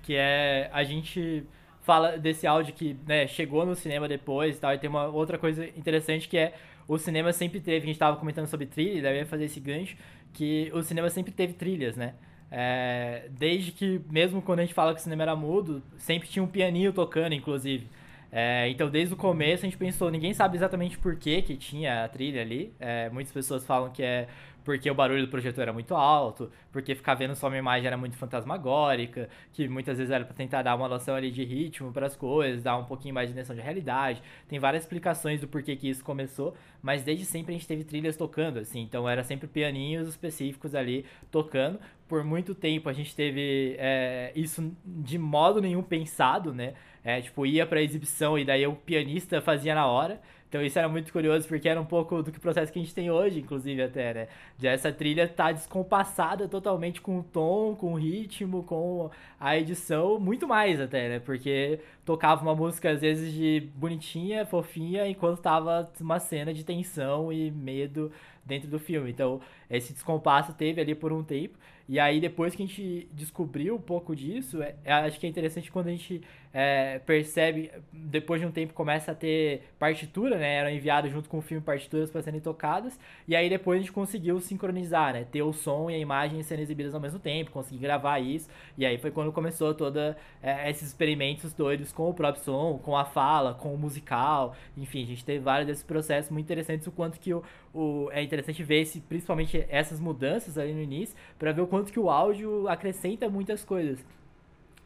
que é a gente fala desse áudio que né, chegou no cinema depois e tal e tem uma outra coisa interessante que é o cinema sempre teve a gente estava comentando sobre trilha daí eu ia fazer esse gancho que o cinema sempre teve trilhas né É, desde que mesmo quando a gente fala que o cinema era mudo sempre tinha um pianinho tocando inclusive É, então, desde o começo a gente pensou, ninguém sabe exatamente por que, que tinha a trilha ali. É, muitas pessoas falam que é porque o barulho do projetor era muito alto, porque ficar vendo só uma imagem era muito fantasmagórica, que muitas vezes era para tentar dar uma noção ali de ritmo para as coisas, dar um pouquinho mais de noção de realidade. Tem várias explicações do porquê que isso começou, mas desde sempre a gente teve trilhas tocando, assim, então era sempre pianinhos específicos ali tocando. Por muito tempo a gente teve é, isso de modo nenhum pensado, né? É, tipo, ia pra exibição e daí o pianista fazia na hora. Então isso era muito curioso, porque era um pouco do que o processo que a gente tem hoje, inclusive, até, né? De essa trilha tá descompassada totalmente com o tom, com o ritmo, com a edição, muito mais até, né? Porque tocava uma música, às vezes, de bonitinha, fofinha, enquanto tava uma cena de tensão e medo dentro do filme. Então, esse descompasso teve ali por um tempo. E aí, depois que a gente descobriu um pouco disso, é, acho que é interessante quando a gente é, percebe, depois de um tempo, começa a ter partitura, né? Eram enviados junto com o filme partituras para serem tocadas. E aí, depois a gente conseguiu sincronizar, né? Ter o som e a imagem sendo exibidas ao mesmo tempo, conseguir gravar isso. E aí foi quando começou toda é, esses experimentos doidos com o próprio som, com a fala, com o musical. Enfim, a gente teve vários desses processos muito interessantes, o quanto que o, o- é interessante ver esse, principalmente essas mudanças ali no início, para ver o quanto que o áudio acrescenta muitas coisas.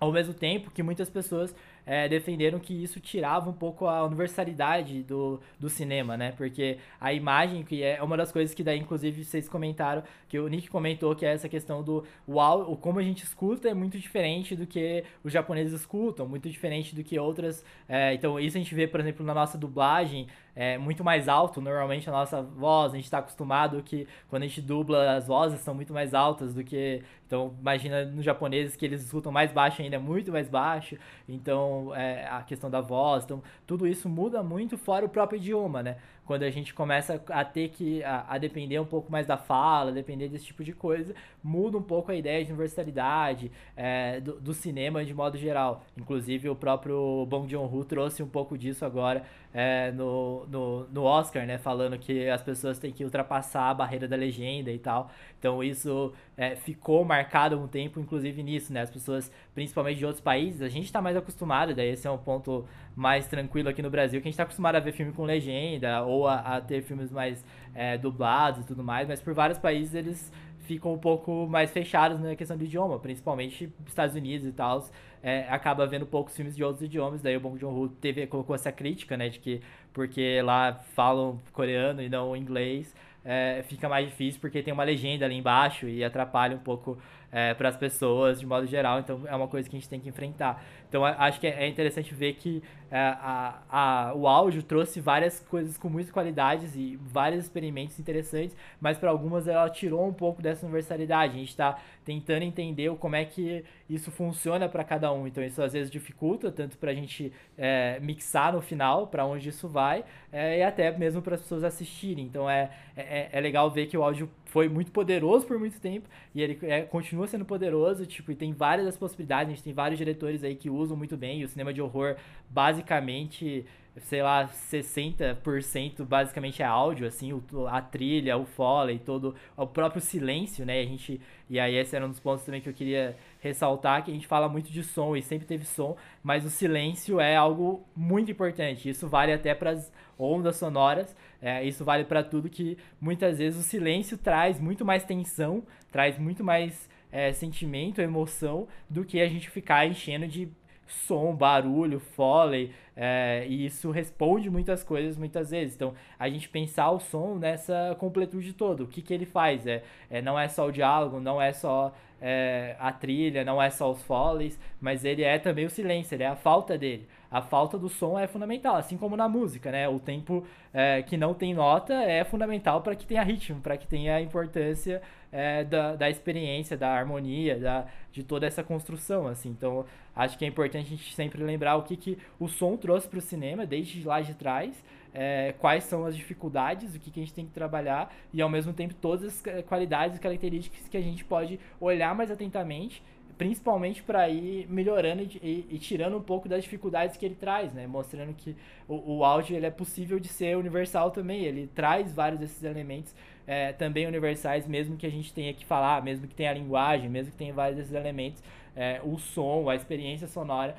Ao mesmo tempo que muitas pessoas é, defenderam que isso tirava um pouco a universalidade do, do cinema, né? Porque a imagem, que é uma das coisas que daí, inclusive, vocês comentaram, que o Nick comentou, que é essa questão do áudio, como a gente escuta é muito diferente do que os japoneses escutam, muito diferente do que outras. é, então, isso a gente vê, por exemplo, na nossa dublagem, é muito mais alto, normalmente a nossa voz, a gente está acostumado que quando a gente dubla as vozes são muito mais altas do que, então imagina nos japoneses que eles escutam mais baixo ainda, muito mais baixo, então é, a questão da voz, então tudo isso muda muito fora o próprio idioma, né? Quando a gente começa a ter que, a, a depender um pouco mais da fala, depender desse tipo de coisa, muda um pouco a ideia de universalidade é, do, do cinema de modo geral. Inclusive o próprio Bong Joon-ho trouxe um pouco disso agora é, no, no, no Oscar, né? Falando que as pessoas têm que ultrapassar a barreira da legenda e tal. Então isso é, ficou marcado um tempo, inclusive nisso, né? As pessoas, principalmente de outros países, a gente está mais acostumado, daí esse é um ponto mais tranquilo aqui no Brasil, que a gente está acostumado a ver filme com legenda ou a, a ter filmes mais é, dublados e tudo mais, mas por vários países eles ficam um pouco mais fechados na questão do idioma, principalmente Estados Unidos e tal, é, acaba vendo poucos filmes de outros idiomas, daí o Bong Joon-ho colocou essa crítica, né, de que porque lá falam coreano e não inglês, é, fica mais difícil porque tem uma legenda ali embaixo e atrapalha um pouco é, para as pessoas de modo geral, então é uma coisa que a gente tem que enfrentar. Então acho que é é interessante ver que é, a, a, o áudio trouxe várias coisas com muitas qualidades e vários experimentos interessantes, mas para algumas ela tirou um pouco dessa universalidade. A gente está tentando entender como é que isso funciona para cada um. Então isso às vezes dificulta tanto para a gente é, mixar no final para onde isso vai é, e até mesmo para as pessoas assistirem. Então é, é, é legal ver que o áudio foi muito poderoso por muito tempo e ele é, continua sendo poderoso, tipo, e tem várias das possibilidades, a gente tem vários diretores aí que usam muito bem, e o cinema de horror basicamente sei lá, 60% basicamente é áudio, assim, o, a trilha, o foley, todo o próprio silêncio, né? A gente e aí esse era um dos pontos também que eu queria ressaltar, que a gente fala muito de som e sempre teve som, mas o silêncio é algo muito importante. Isso vale até para as ondas sonoras, é, isso vale para tudo que muitas vezes o silêncio traz muito mais tensão, traz muito mais é, sentimento, emoção do que a gente ficar enchendo de som, barulho, foley, é, e isso responde muitas coisas muitas vezes. Então, a gente pensar o som nessa completude toda. O que, que ele faz? É, é, não é só o diálogo, não é só é, a trilha, não é só os foleys, mas ele é também o silêncio, ele é a falta dele. A falta do som é fundamental, assim como na música, né? O tempo é, que não tem nota é fundamental para que tenha ritmo, para que tenha a importância é, da, da experiência, da harmonia, da, de toda essa construção, assim. Então, acho que é importante a gente sempre lembrar o que, que o som trouxe para o cinema, desde lá de trás, é, quais são as dificuldades, o que, que a gente tem que trabalhar, e ao mesmo tempo todas as qualidades e características que a gente pode olhar mais atentamente principalmente para ir melhorando e, e, e, tirando um pouco das dificuldades que ele traz, né? Mostrando que o, o áudio ele é possível de ser universal também. Ele traz vários desses elementos é, também universais, mesmo que a gente tenha que falar, mesmo que tenha a linguagem, mesmo que tenha vários desses elementos, é, o som, a experiência sonora,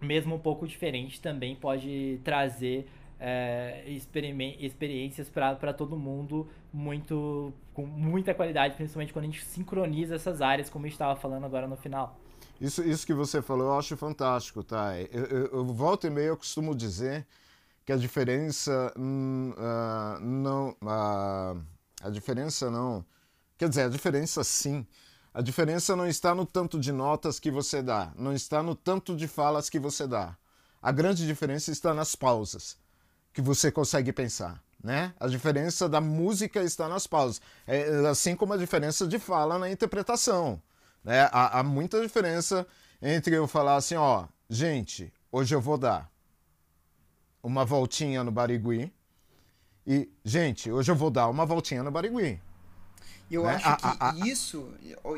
mesmo um pouco diferente, também pode trazer é, experiências para todo mundo muito com muita qualidade, principalmente quando a gente sincroniza essas áreas, como gente estava falando agora no final. Isso, isso que você falou eu acho fantástico, tá? Eu, eu, eu volto e meio eu costumo dizer que a diferença uh, não uh, a diferença não quer dizer a diferença sim a diferença não está no tanto de notas que você dá não está no tanto de falas que você dá a grande diferença está nas pausas que você consegue pensar. Né? A diferença da música está nas pausas, é, assim como a diferença de fala na interpretação. Né? Há, há muita diferença entre eu falar assim, ó, gente, hoje eu vou dar uma voltinha no Barigui e, gente, hoje eu vou dar uma voltinha no Barigui. E eu né? acho que a, a, isso,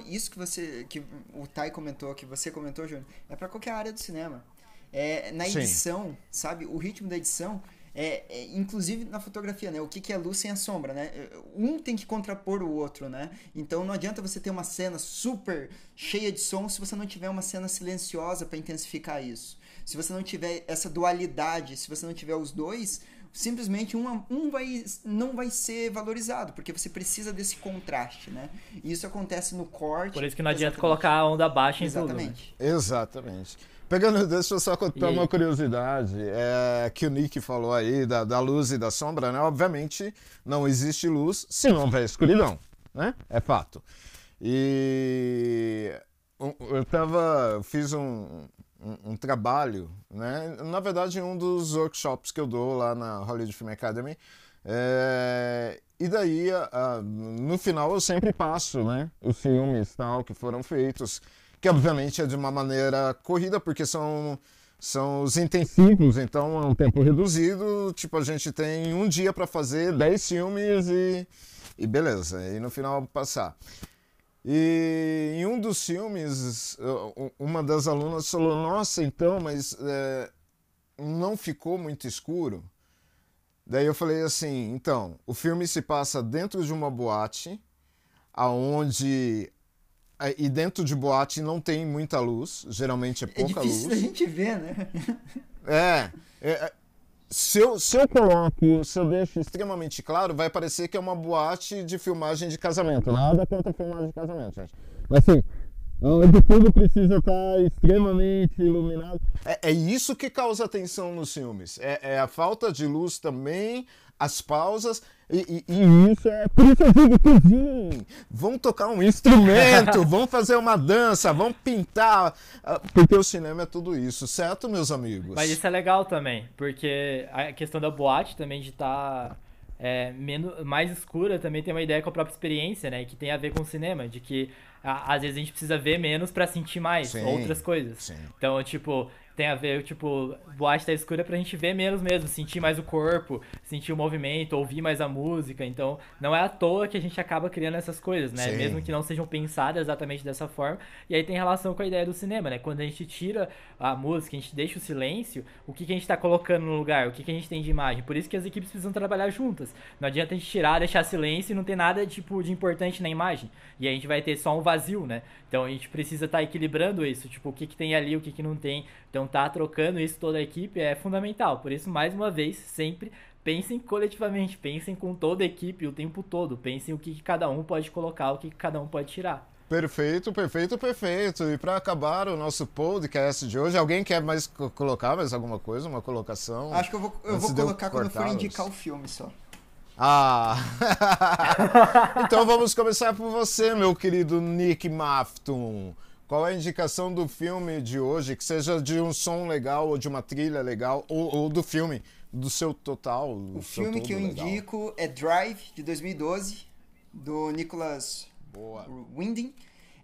isso que você, que o Tai comentou, que você comentou, Júnior, é para qualquer área do cinema. É, na edição, Sim. sabe? O ritmo da edição é, é, inclusive na fotografia, né? O que, que é luz sem a sombra, né? Um tem que contrapor o outro, né? Então não adianta você ter uma cena super cheia de som se você não tiver uma cena silenciosa para intensificar isso. Se você não tiver essa dualidade, se você não tiver os dois, simplesmente um, um vai, não vai ser valorizado, porque você precisa desse contraste, né? E isso acontece no corte. Por isso que não adianta colocar a onda baixa em Exatamente. tudo. Né? Exatamente. Pegando, deixa eu só contar uma curiosidade, é, que o Nick falou aí da, da luz e da sombra, né? Obviamente não existe luz se não houver escuridão, né? É fato. E eu tava, fiz um, um, um, trabalho, né? Na verdade, um dos workshops que eu dou lá na Hollywood Film Academy. É, e daí, a, a, no final, eu sempre passo, né? Os filmes tal que foram feitos que obviamente é de uma maneira corrida, porque são, são os intensivos, então é um tempo reduzido. Tipo, a gente tem um dia para fazer 10 filmes e, e beleza, e no final passar. E em um dos filmes, uma das alunas falou: Nossa, então, mas é, não ficou muito escuro? Daí eu falei assim: Então, o filme se passa dentro de uma boate, aonde e dentro de boate não tem muita luz, geralmente é, é pouca é difícil luz. a gente ver, né? É, é, é, se, eu, se eu coloco, se eu deixo extremamente claro, vai parecer que é uma boate de filmagem de casamento. Nada contra filmagem de casamento, gente. Mas assim, onde tudo precisa estar extremamente iluminado. É, é isso que causa tensão nos filmes. É, é a falta de luz também, as pausas e, e, e, isso é por isso eu digo que vão tocar um instrumento, [laughs] vão fazer uma dança, vão pintar, ah, porque o cinema é tudo isso, certo, meus amigos? Mas isso é legal também, porque a questão da boate também de estar tá, é, menos, mais escura também tem uma ideia com a própria experiência, né? Que tem a ver com o cinema, de que às vezes a gente precisa ver menos para sentir mais sim, outras coisas. Sim. Então, tipo, tem a ver, tipo, boate tá escura pra gente ver menos mesmo, sentir mais o corpo, sentir o movimento, ouvir mais a música. Então, não é à toa que a gente acaba criando essas coisas, né? Sim. Mesmo que não sejam pensadas exatamente dessa forma. E aí tem relação com a ideia do cinema, né? Quando a gente tira a música, a gente deixa o silêncio, o que, que a gente tá colocando no lugar? O que, que a gente tem de imagem? Por isso que as equipes precisam trabalhar juntas. Não adianta a gente tirar, deixar silêncio e não ter nada, tipo, de importante na imagem. E a gente vai ter só um vazio, né? Então a gente precisa estar tá equilibrando isso, tipo, o que, que tem ali, o que, que não tem. Então tá trocando isso toda a equipe é fundamental. Por isso, mais uma vez, sempre pensem coletivamente, pensem com toda a equipe o tempo todo, pensem o que, que cada um pode colocar, o que, que cada um pode tirar. Perfeito, perfeito, perfeito. E para acabar o nosso podcast de hoje, alguém quer mais co- colocar mais alguma coisa, uma colocação? Acho que eu vou, eu vou colocar quando for indicar o filme só. Ah! [laughs] então vamos começar por você, meu querido Nick Mafton. Qual é a indicação do filme de hoje? Que seja de um som legal, ou de uma trilha legal, ou, ou do filme, do seu total. O filme que eu indico é Drive, de 2012, do Nicholas Boa. Winding.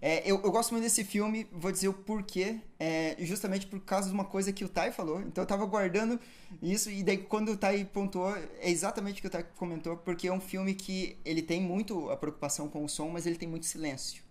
É, eu, eu gosto muito desse filme, vou dizer o porquê, é, justamente por causa de uma coisa que o Tai falou. Então eu tava guardando isso, e daí quando o Tai pontuou, é exatamente o que o Tai comentou, porque é um filme que ele tem muito a preocupação com o som, mas ele tem muito silêncio.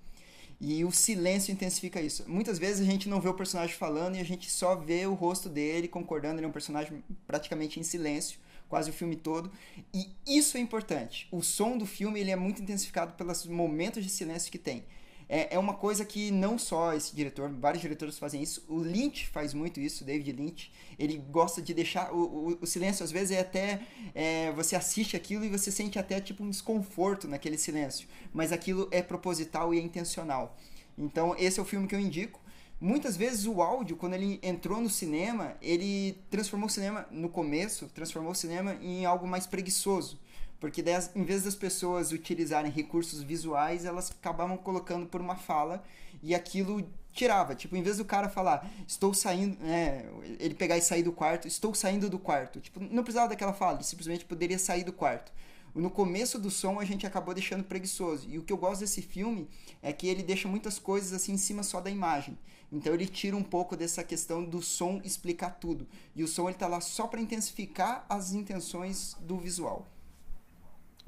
E o silêncio intensifica isso. Muitas vezes a gente não vê o personagem falando e a gente só vê o rosto dele concordando. Ele é um personagem praticamente em silêncio, quase o filme todo. E isso é importante. O som do filme ele é muito intensificado pelos momentos de silêncio que tem. É, é uma coisa que não só esse diretor, vários diretores fazem isso. O Lynch faz muito isso, David Lynch. Ele gosta de deixar. O, o, o silêncio, às vezes, é até. é, você assiste aquilo e você sente até tipo um desconforto naquele silêncio. Mas aquilo é proposital e é intencional. Então, esse é o filme que eu indico. Muitas vezes o áudio, quando ele entrou no cinema, ele transformou o cinema, no começo, transformou o cinema em algo mais preguiçoso. Porque daí, em vez das pessoas utilizarem recursos visuais, elas acabavam colocando por uma fala e aquilo tirava. Tipo, em vez do cara falar, estou saindo, né, ele pegar e sair do quarto, estou saindo do quarto. Tipo, não precisava daquela fala, ele simplesmente poderia sair do quarto. No começo do som a gente acabou deixando preguiçoso. E o que eu gosto desse filme é que ele deixa muitas coisas assim em cima só da imagem. Então ele tira um pouco dessa questão do som explicar tudo. E o som ele tá lá só para intensificar as intenções do visual.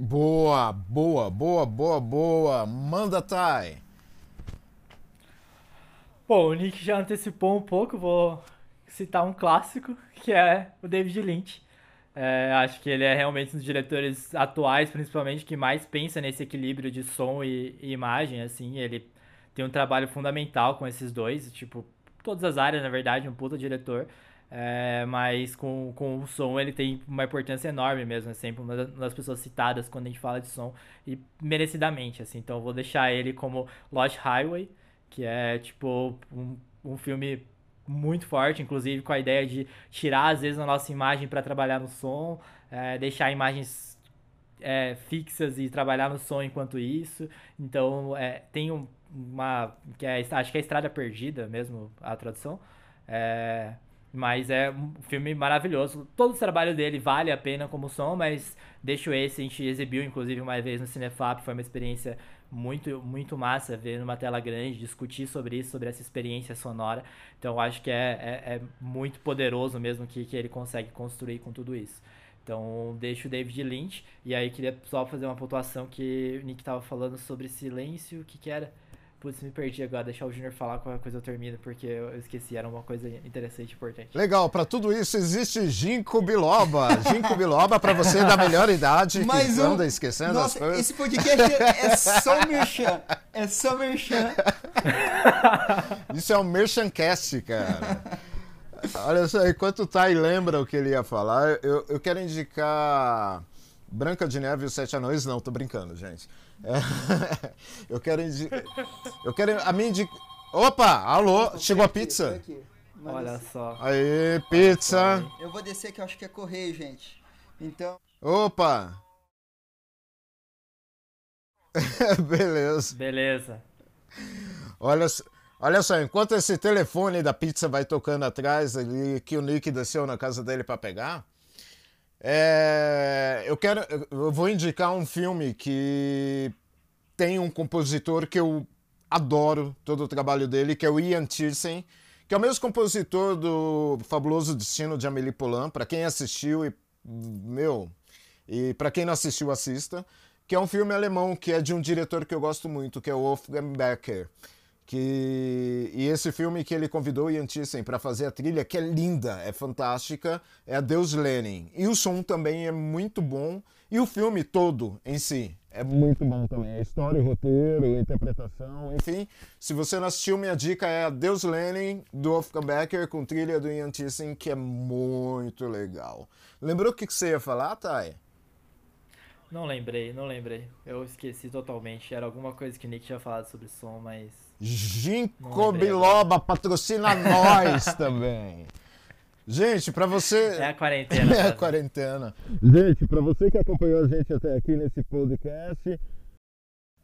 Boa, boa, boa, boa, boa. Manda, Thay. Bom, o Nick já antecipou um pouco, vou citar um clássico, que é o David Lynch. É, acho que ele é realmente um dos diretores atuais, principalmente, que mais pensa nesse equilíbrio de som e, e imagem, assim, ele tem um trabalho fundamental com esses dois, tipo, todas as áreas, na verdade, um puta diretor, é, mas com, com o som ele tem uma importância enorme mesmo, é sempre uma das pessoas citadas quando a gente fala de som, e merecidamente, assim, então eu vou deixar ele como Lost Highway, que é, tipo, um, um filme muito forte, inclusive com a ideia de tirar, às vezes, a nossa imagem para trabalhar no som, é, deixar imagens é, fixas e trabalhar no som enquanto isso. Então, é, tem um- uma. que é, acho que é Estrada Perdida mesmo, a tradução. É, mas é um filme maravilhoso. Todo o trabalho dele vale a pena como som, mas deixo esse. A gente exibiu, inclusive, uma vez no Cinefap. Foi uma experiência muito, muito massa ver numa tela grande, discutir sobre isso, sobre essa experiência sonora. Então, acho que é, é, é muito poderoso mesmo que, que ele consegue construir com tudo isso. Então, deixo o David Lynch. E aí, queria só fazer uma pontuação que o Nick tava falando sobre silêncio. O que que era? Putz, me perdi agora. Deixar o Junior falar qualquer coisa eu termino, porque eu esqueci. Era uma coisa interessante e importante. Legal, para tudo isso existe Ginkgo biloba. Ginkgo biloba para você da melhor idade Mais que um. anda esquecendo as Nossa, coisas. esse podcast é só merchan. É só merchan. [laughs] Isso é um merchancast, cara. Olha só, enquanto o Tai lembra o que ele ia falar, eu, eu quero indicar Branca de Neve e os Sete Anões. Não, tô brincando, gente. É, [laughs] eu quero indicar. Eu quero. A minha indica. Opa! Alô! Chegou a pizza? Olha só. Aê, pizza! Eu vou descer que eu acho que é correio, gente. Então, Opa! [laughs] Beleza. Beleza. Olha, só- olha só, enquanto esse telefone da pizza vai tocando atrás ali, que o Nick desceu na casa dele para pegar, é, eu quero, eu vou indicar um filme que tem um compositor que eu adoro todo o trabalho dele, que é o Ian Tiersen, que é o mesmo compositor do Fabuloso Destino de Amélie Poulain, para quem assistiu e meu, e para quem não assistiu assista, que é um filme alemão que é de um diretor que eu gosto muito, que é o Wolfgang Becker. Que... E esse filme que ele convidou o Ian Thyssen para fazer a trilha, que é linda, é fantástica, é a Deus Lenin. E o som também é muito bom. E o filme todo em si é muito bom também. A história, o roteiro, a interpretação, enfim. Se você não assistiu, minha dica é Deus Lenin, do Wolfgang Becker, com trilha do Ian Thyssen, que é muito legal. Lembrou o que você ia falar, Thay? Não lembrei, não lembrei. Eu esqueci totalmente. Era alguma coisa que o Nick tinha falado sobre som, mas. Ginkgo biloba patrocina nós [laughs] também. Gente, para você. É a quarentena. [laughs] é a quarentena. Gente, para você que acompanhou a gente até aqui nesse podcast.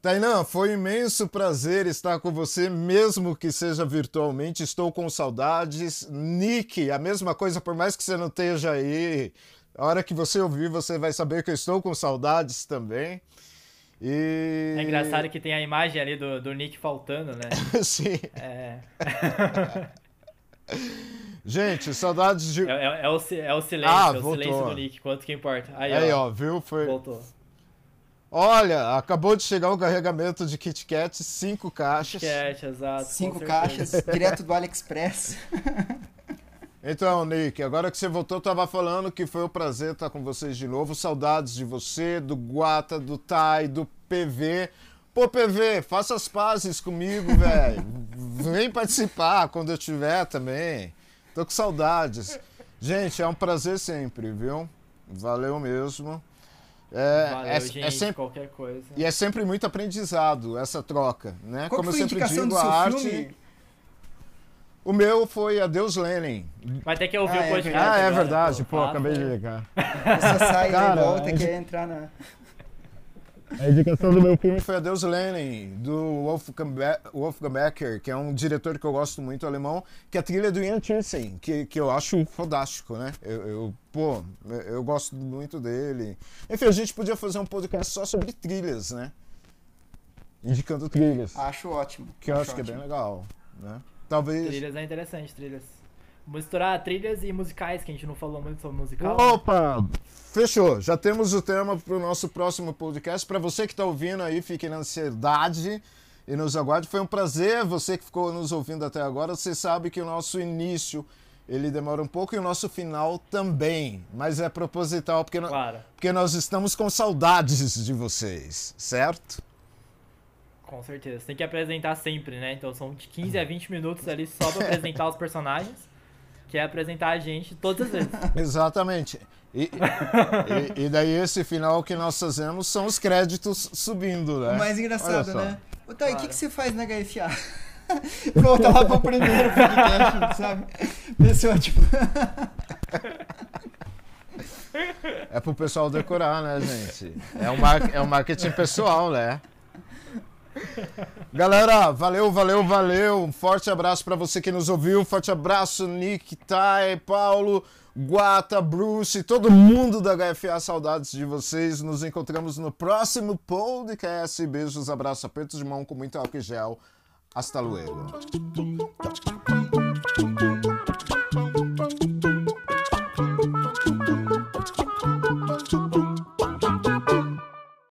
Tainan, foi um imenso prazer estar com você, mesmo que seja virtualmente. Estou com saudades. Nick, a mesma coisa, por mais que você não esteja aí. A hora que você ouvir, você vai saber que eu estou com saudades também. E... É engraçado que tem a imagem ali do, do Nick faltando, né? [laughs] Sim. É. [laughs] Gente, saudades de. É, é, é, o, é o silêncio, ah, é o silêncio do Nick, quanto que importa. Aí, Aí ó, ó, viu? Foi... Voltou. Olha, acabou de chegar o carregamento de Kit Kat, cinco caixas. Kit Kat, exato. Cinco caixas, direto do AliExpress. [laughs] Então, Nick, agora que você voltou, eu tava falando que foi um prazer estar com vocês de novo. Saudades de você, do Guata, do Tai, do PV. Pô, PV, faça as pazes comigo, [laughs] velho. Vem participar quando eu tiver também. Tô com saudades. Gente, é um prazer sempre, viu? Valeu mesmo. É, Valeu, é, gente, é sempre, qualquer coisa. E é sempre muito aprendizado essa troca, né? Qual Como eu sempre digo, a arte. Filme? O meu foi Adeus Lenin. Vai ter que ouvir ah, o podcast. É ah, é verdade, pô, pô acabei de ligar. Você sai Cara, e volta e quer entrar na. A indicação do meu filme foi Adeus Lenin, do Wolfgang, Be Wolfgang Becker, que é um diretor que eu gosto muito, alemão, que é a trilha do Ian Tiersen, que, que eu acho fantástico, né? Eu, eu, pô, eu gosto muito dele. Enfim, a gente podia fazer um podcast só sobre trilhas, né? Indicando trilhas. Acho ótimo. Que eu acho, acho que é bem legal, né? Talvez... Trilhas é interessante, trilhas. Misturar trilhas e musicais, que a gente não falou muito sobre musical. Opa! Fechou. Já temos o tema para o nosso próximo podcast. Para você que está ouvindo aí, fique na ansiedade e nos aguarde. Foi um prazer. Você que ficou nos ouvindo até agora, você sabe que o nosso início ele demora um pouco e o nosso final também. Mas é proposital, porque, claro. porque nós estamos com saudades de vocês, certo? Com certeza. Você tem que apresentar sempre, né? Então são de 15 a 20 minutos ali só para [laughs] apresentar os personagens que é apresentar a gente todas as vezes. [laughs] Exatamente. E, e, e, daí esse final que nós fazemos são os créditos subindo, né? O mais engraçado, né? Ô, Thay, o claro. que, que você faz na HFA? [laughs] Volta lá pro primeiro podcast, sabe? Pessoa, tipo... é pro pessoal decorar, né, gente? É um, mar... é um marketing pessoal, né? Galera, valeu, valeu, valeu. Um forte abraço para você que nos ouviu. Um forte abraço, Nick, Tai, Paulo, Guata, Bruce, todo mundo da HFA. Saudades de vocês. Nos encontramos no próximo podcast. Beijos, abraços, apertos de mão com muito álcool e gel. Hasta luego.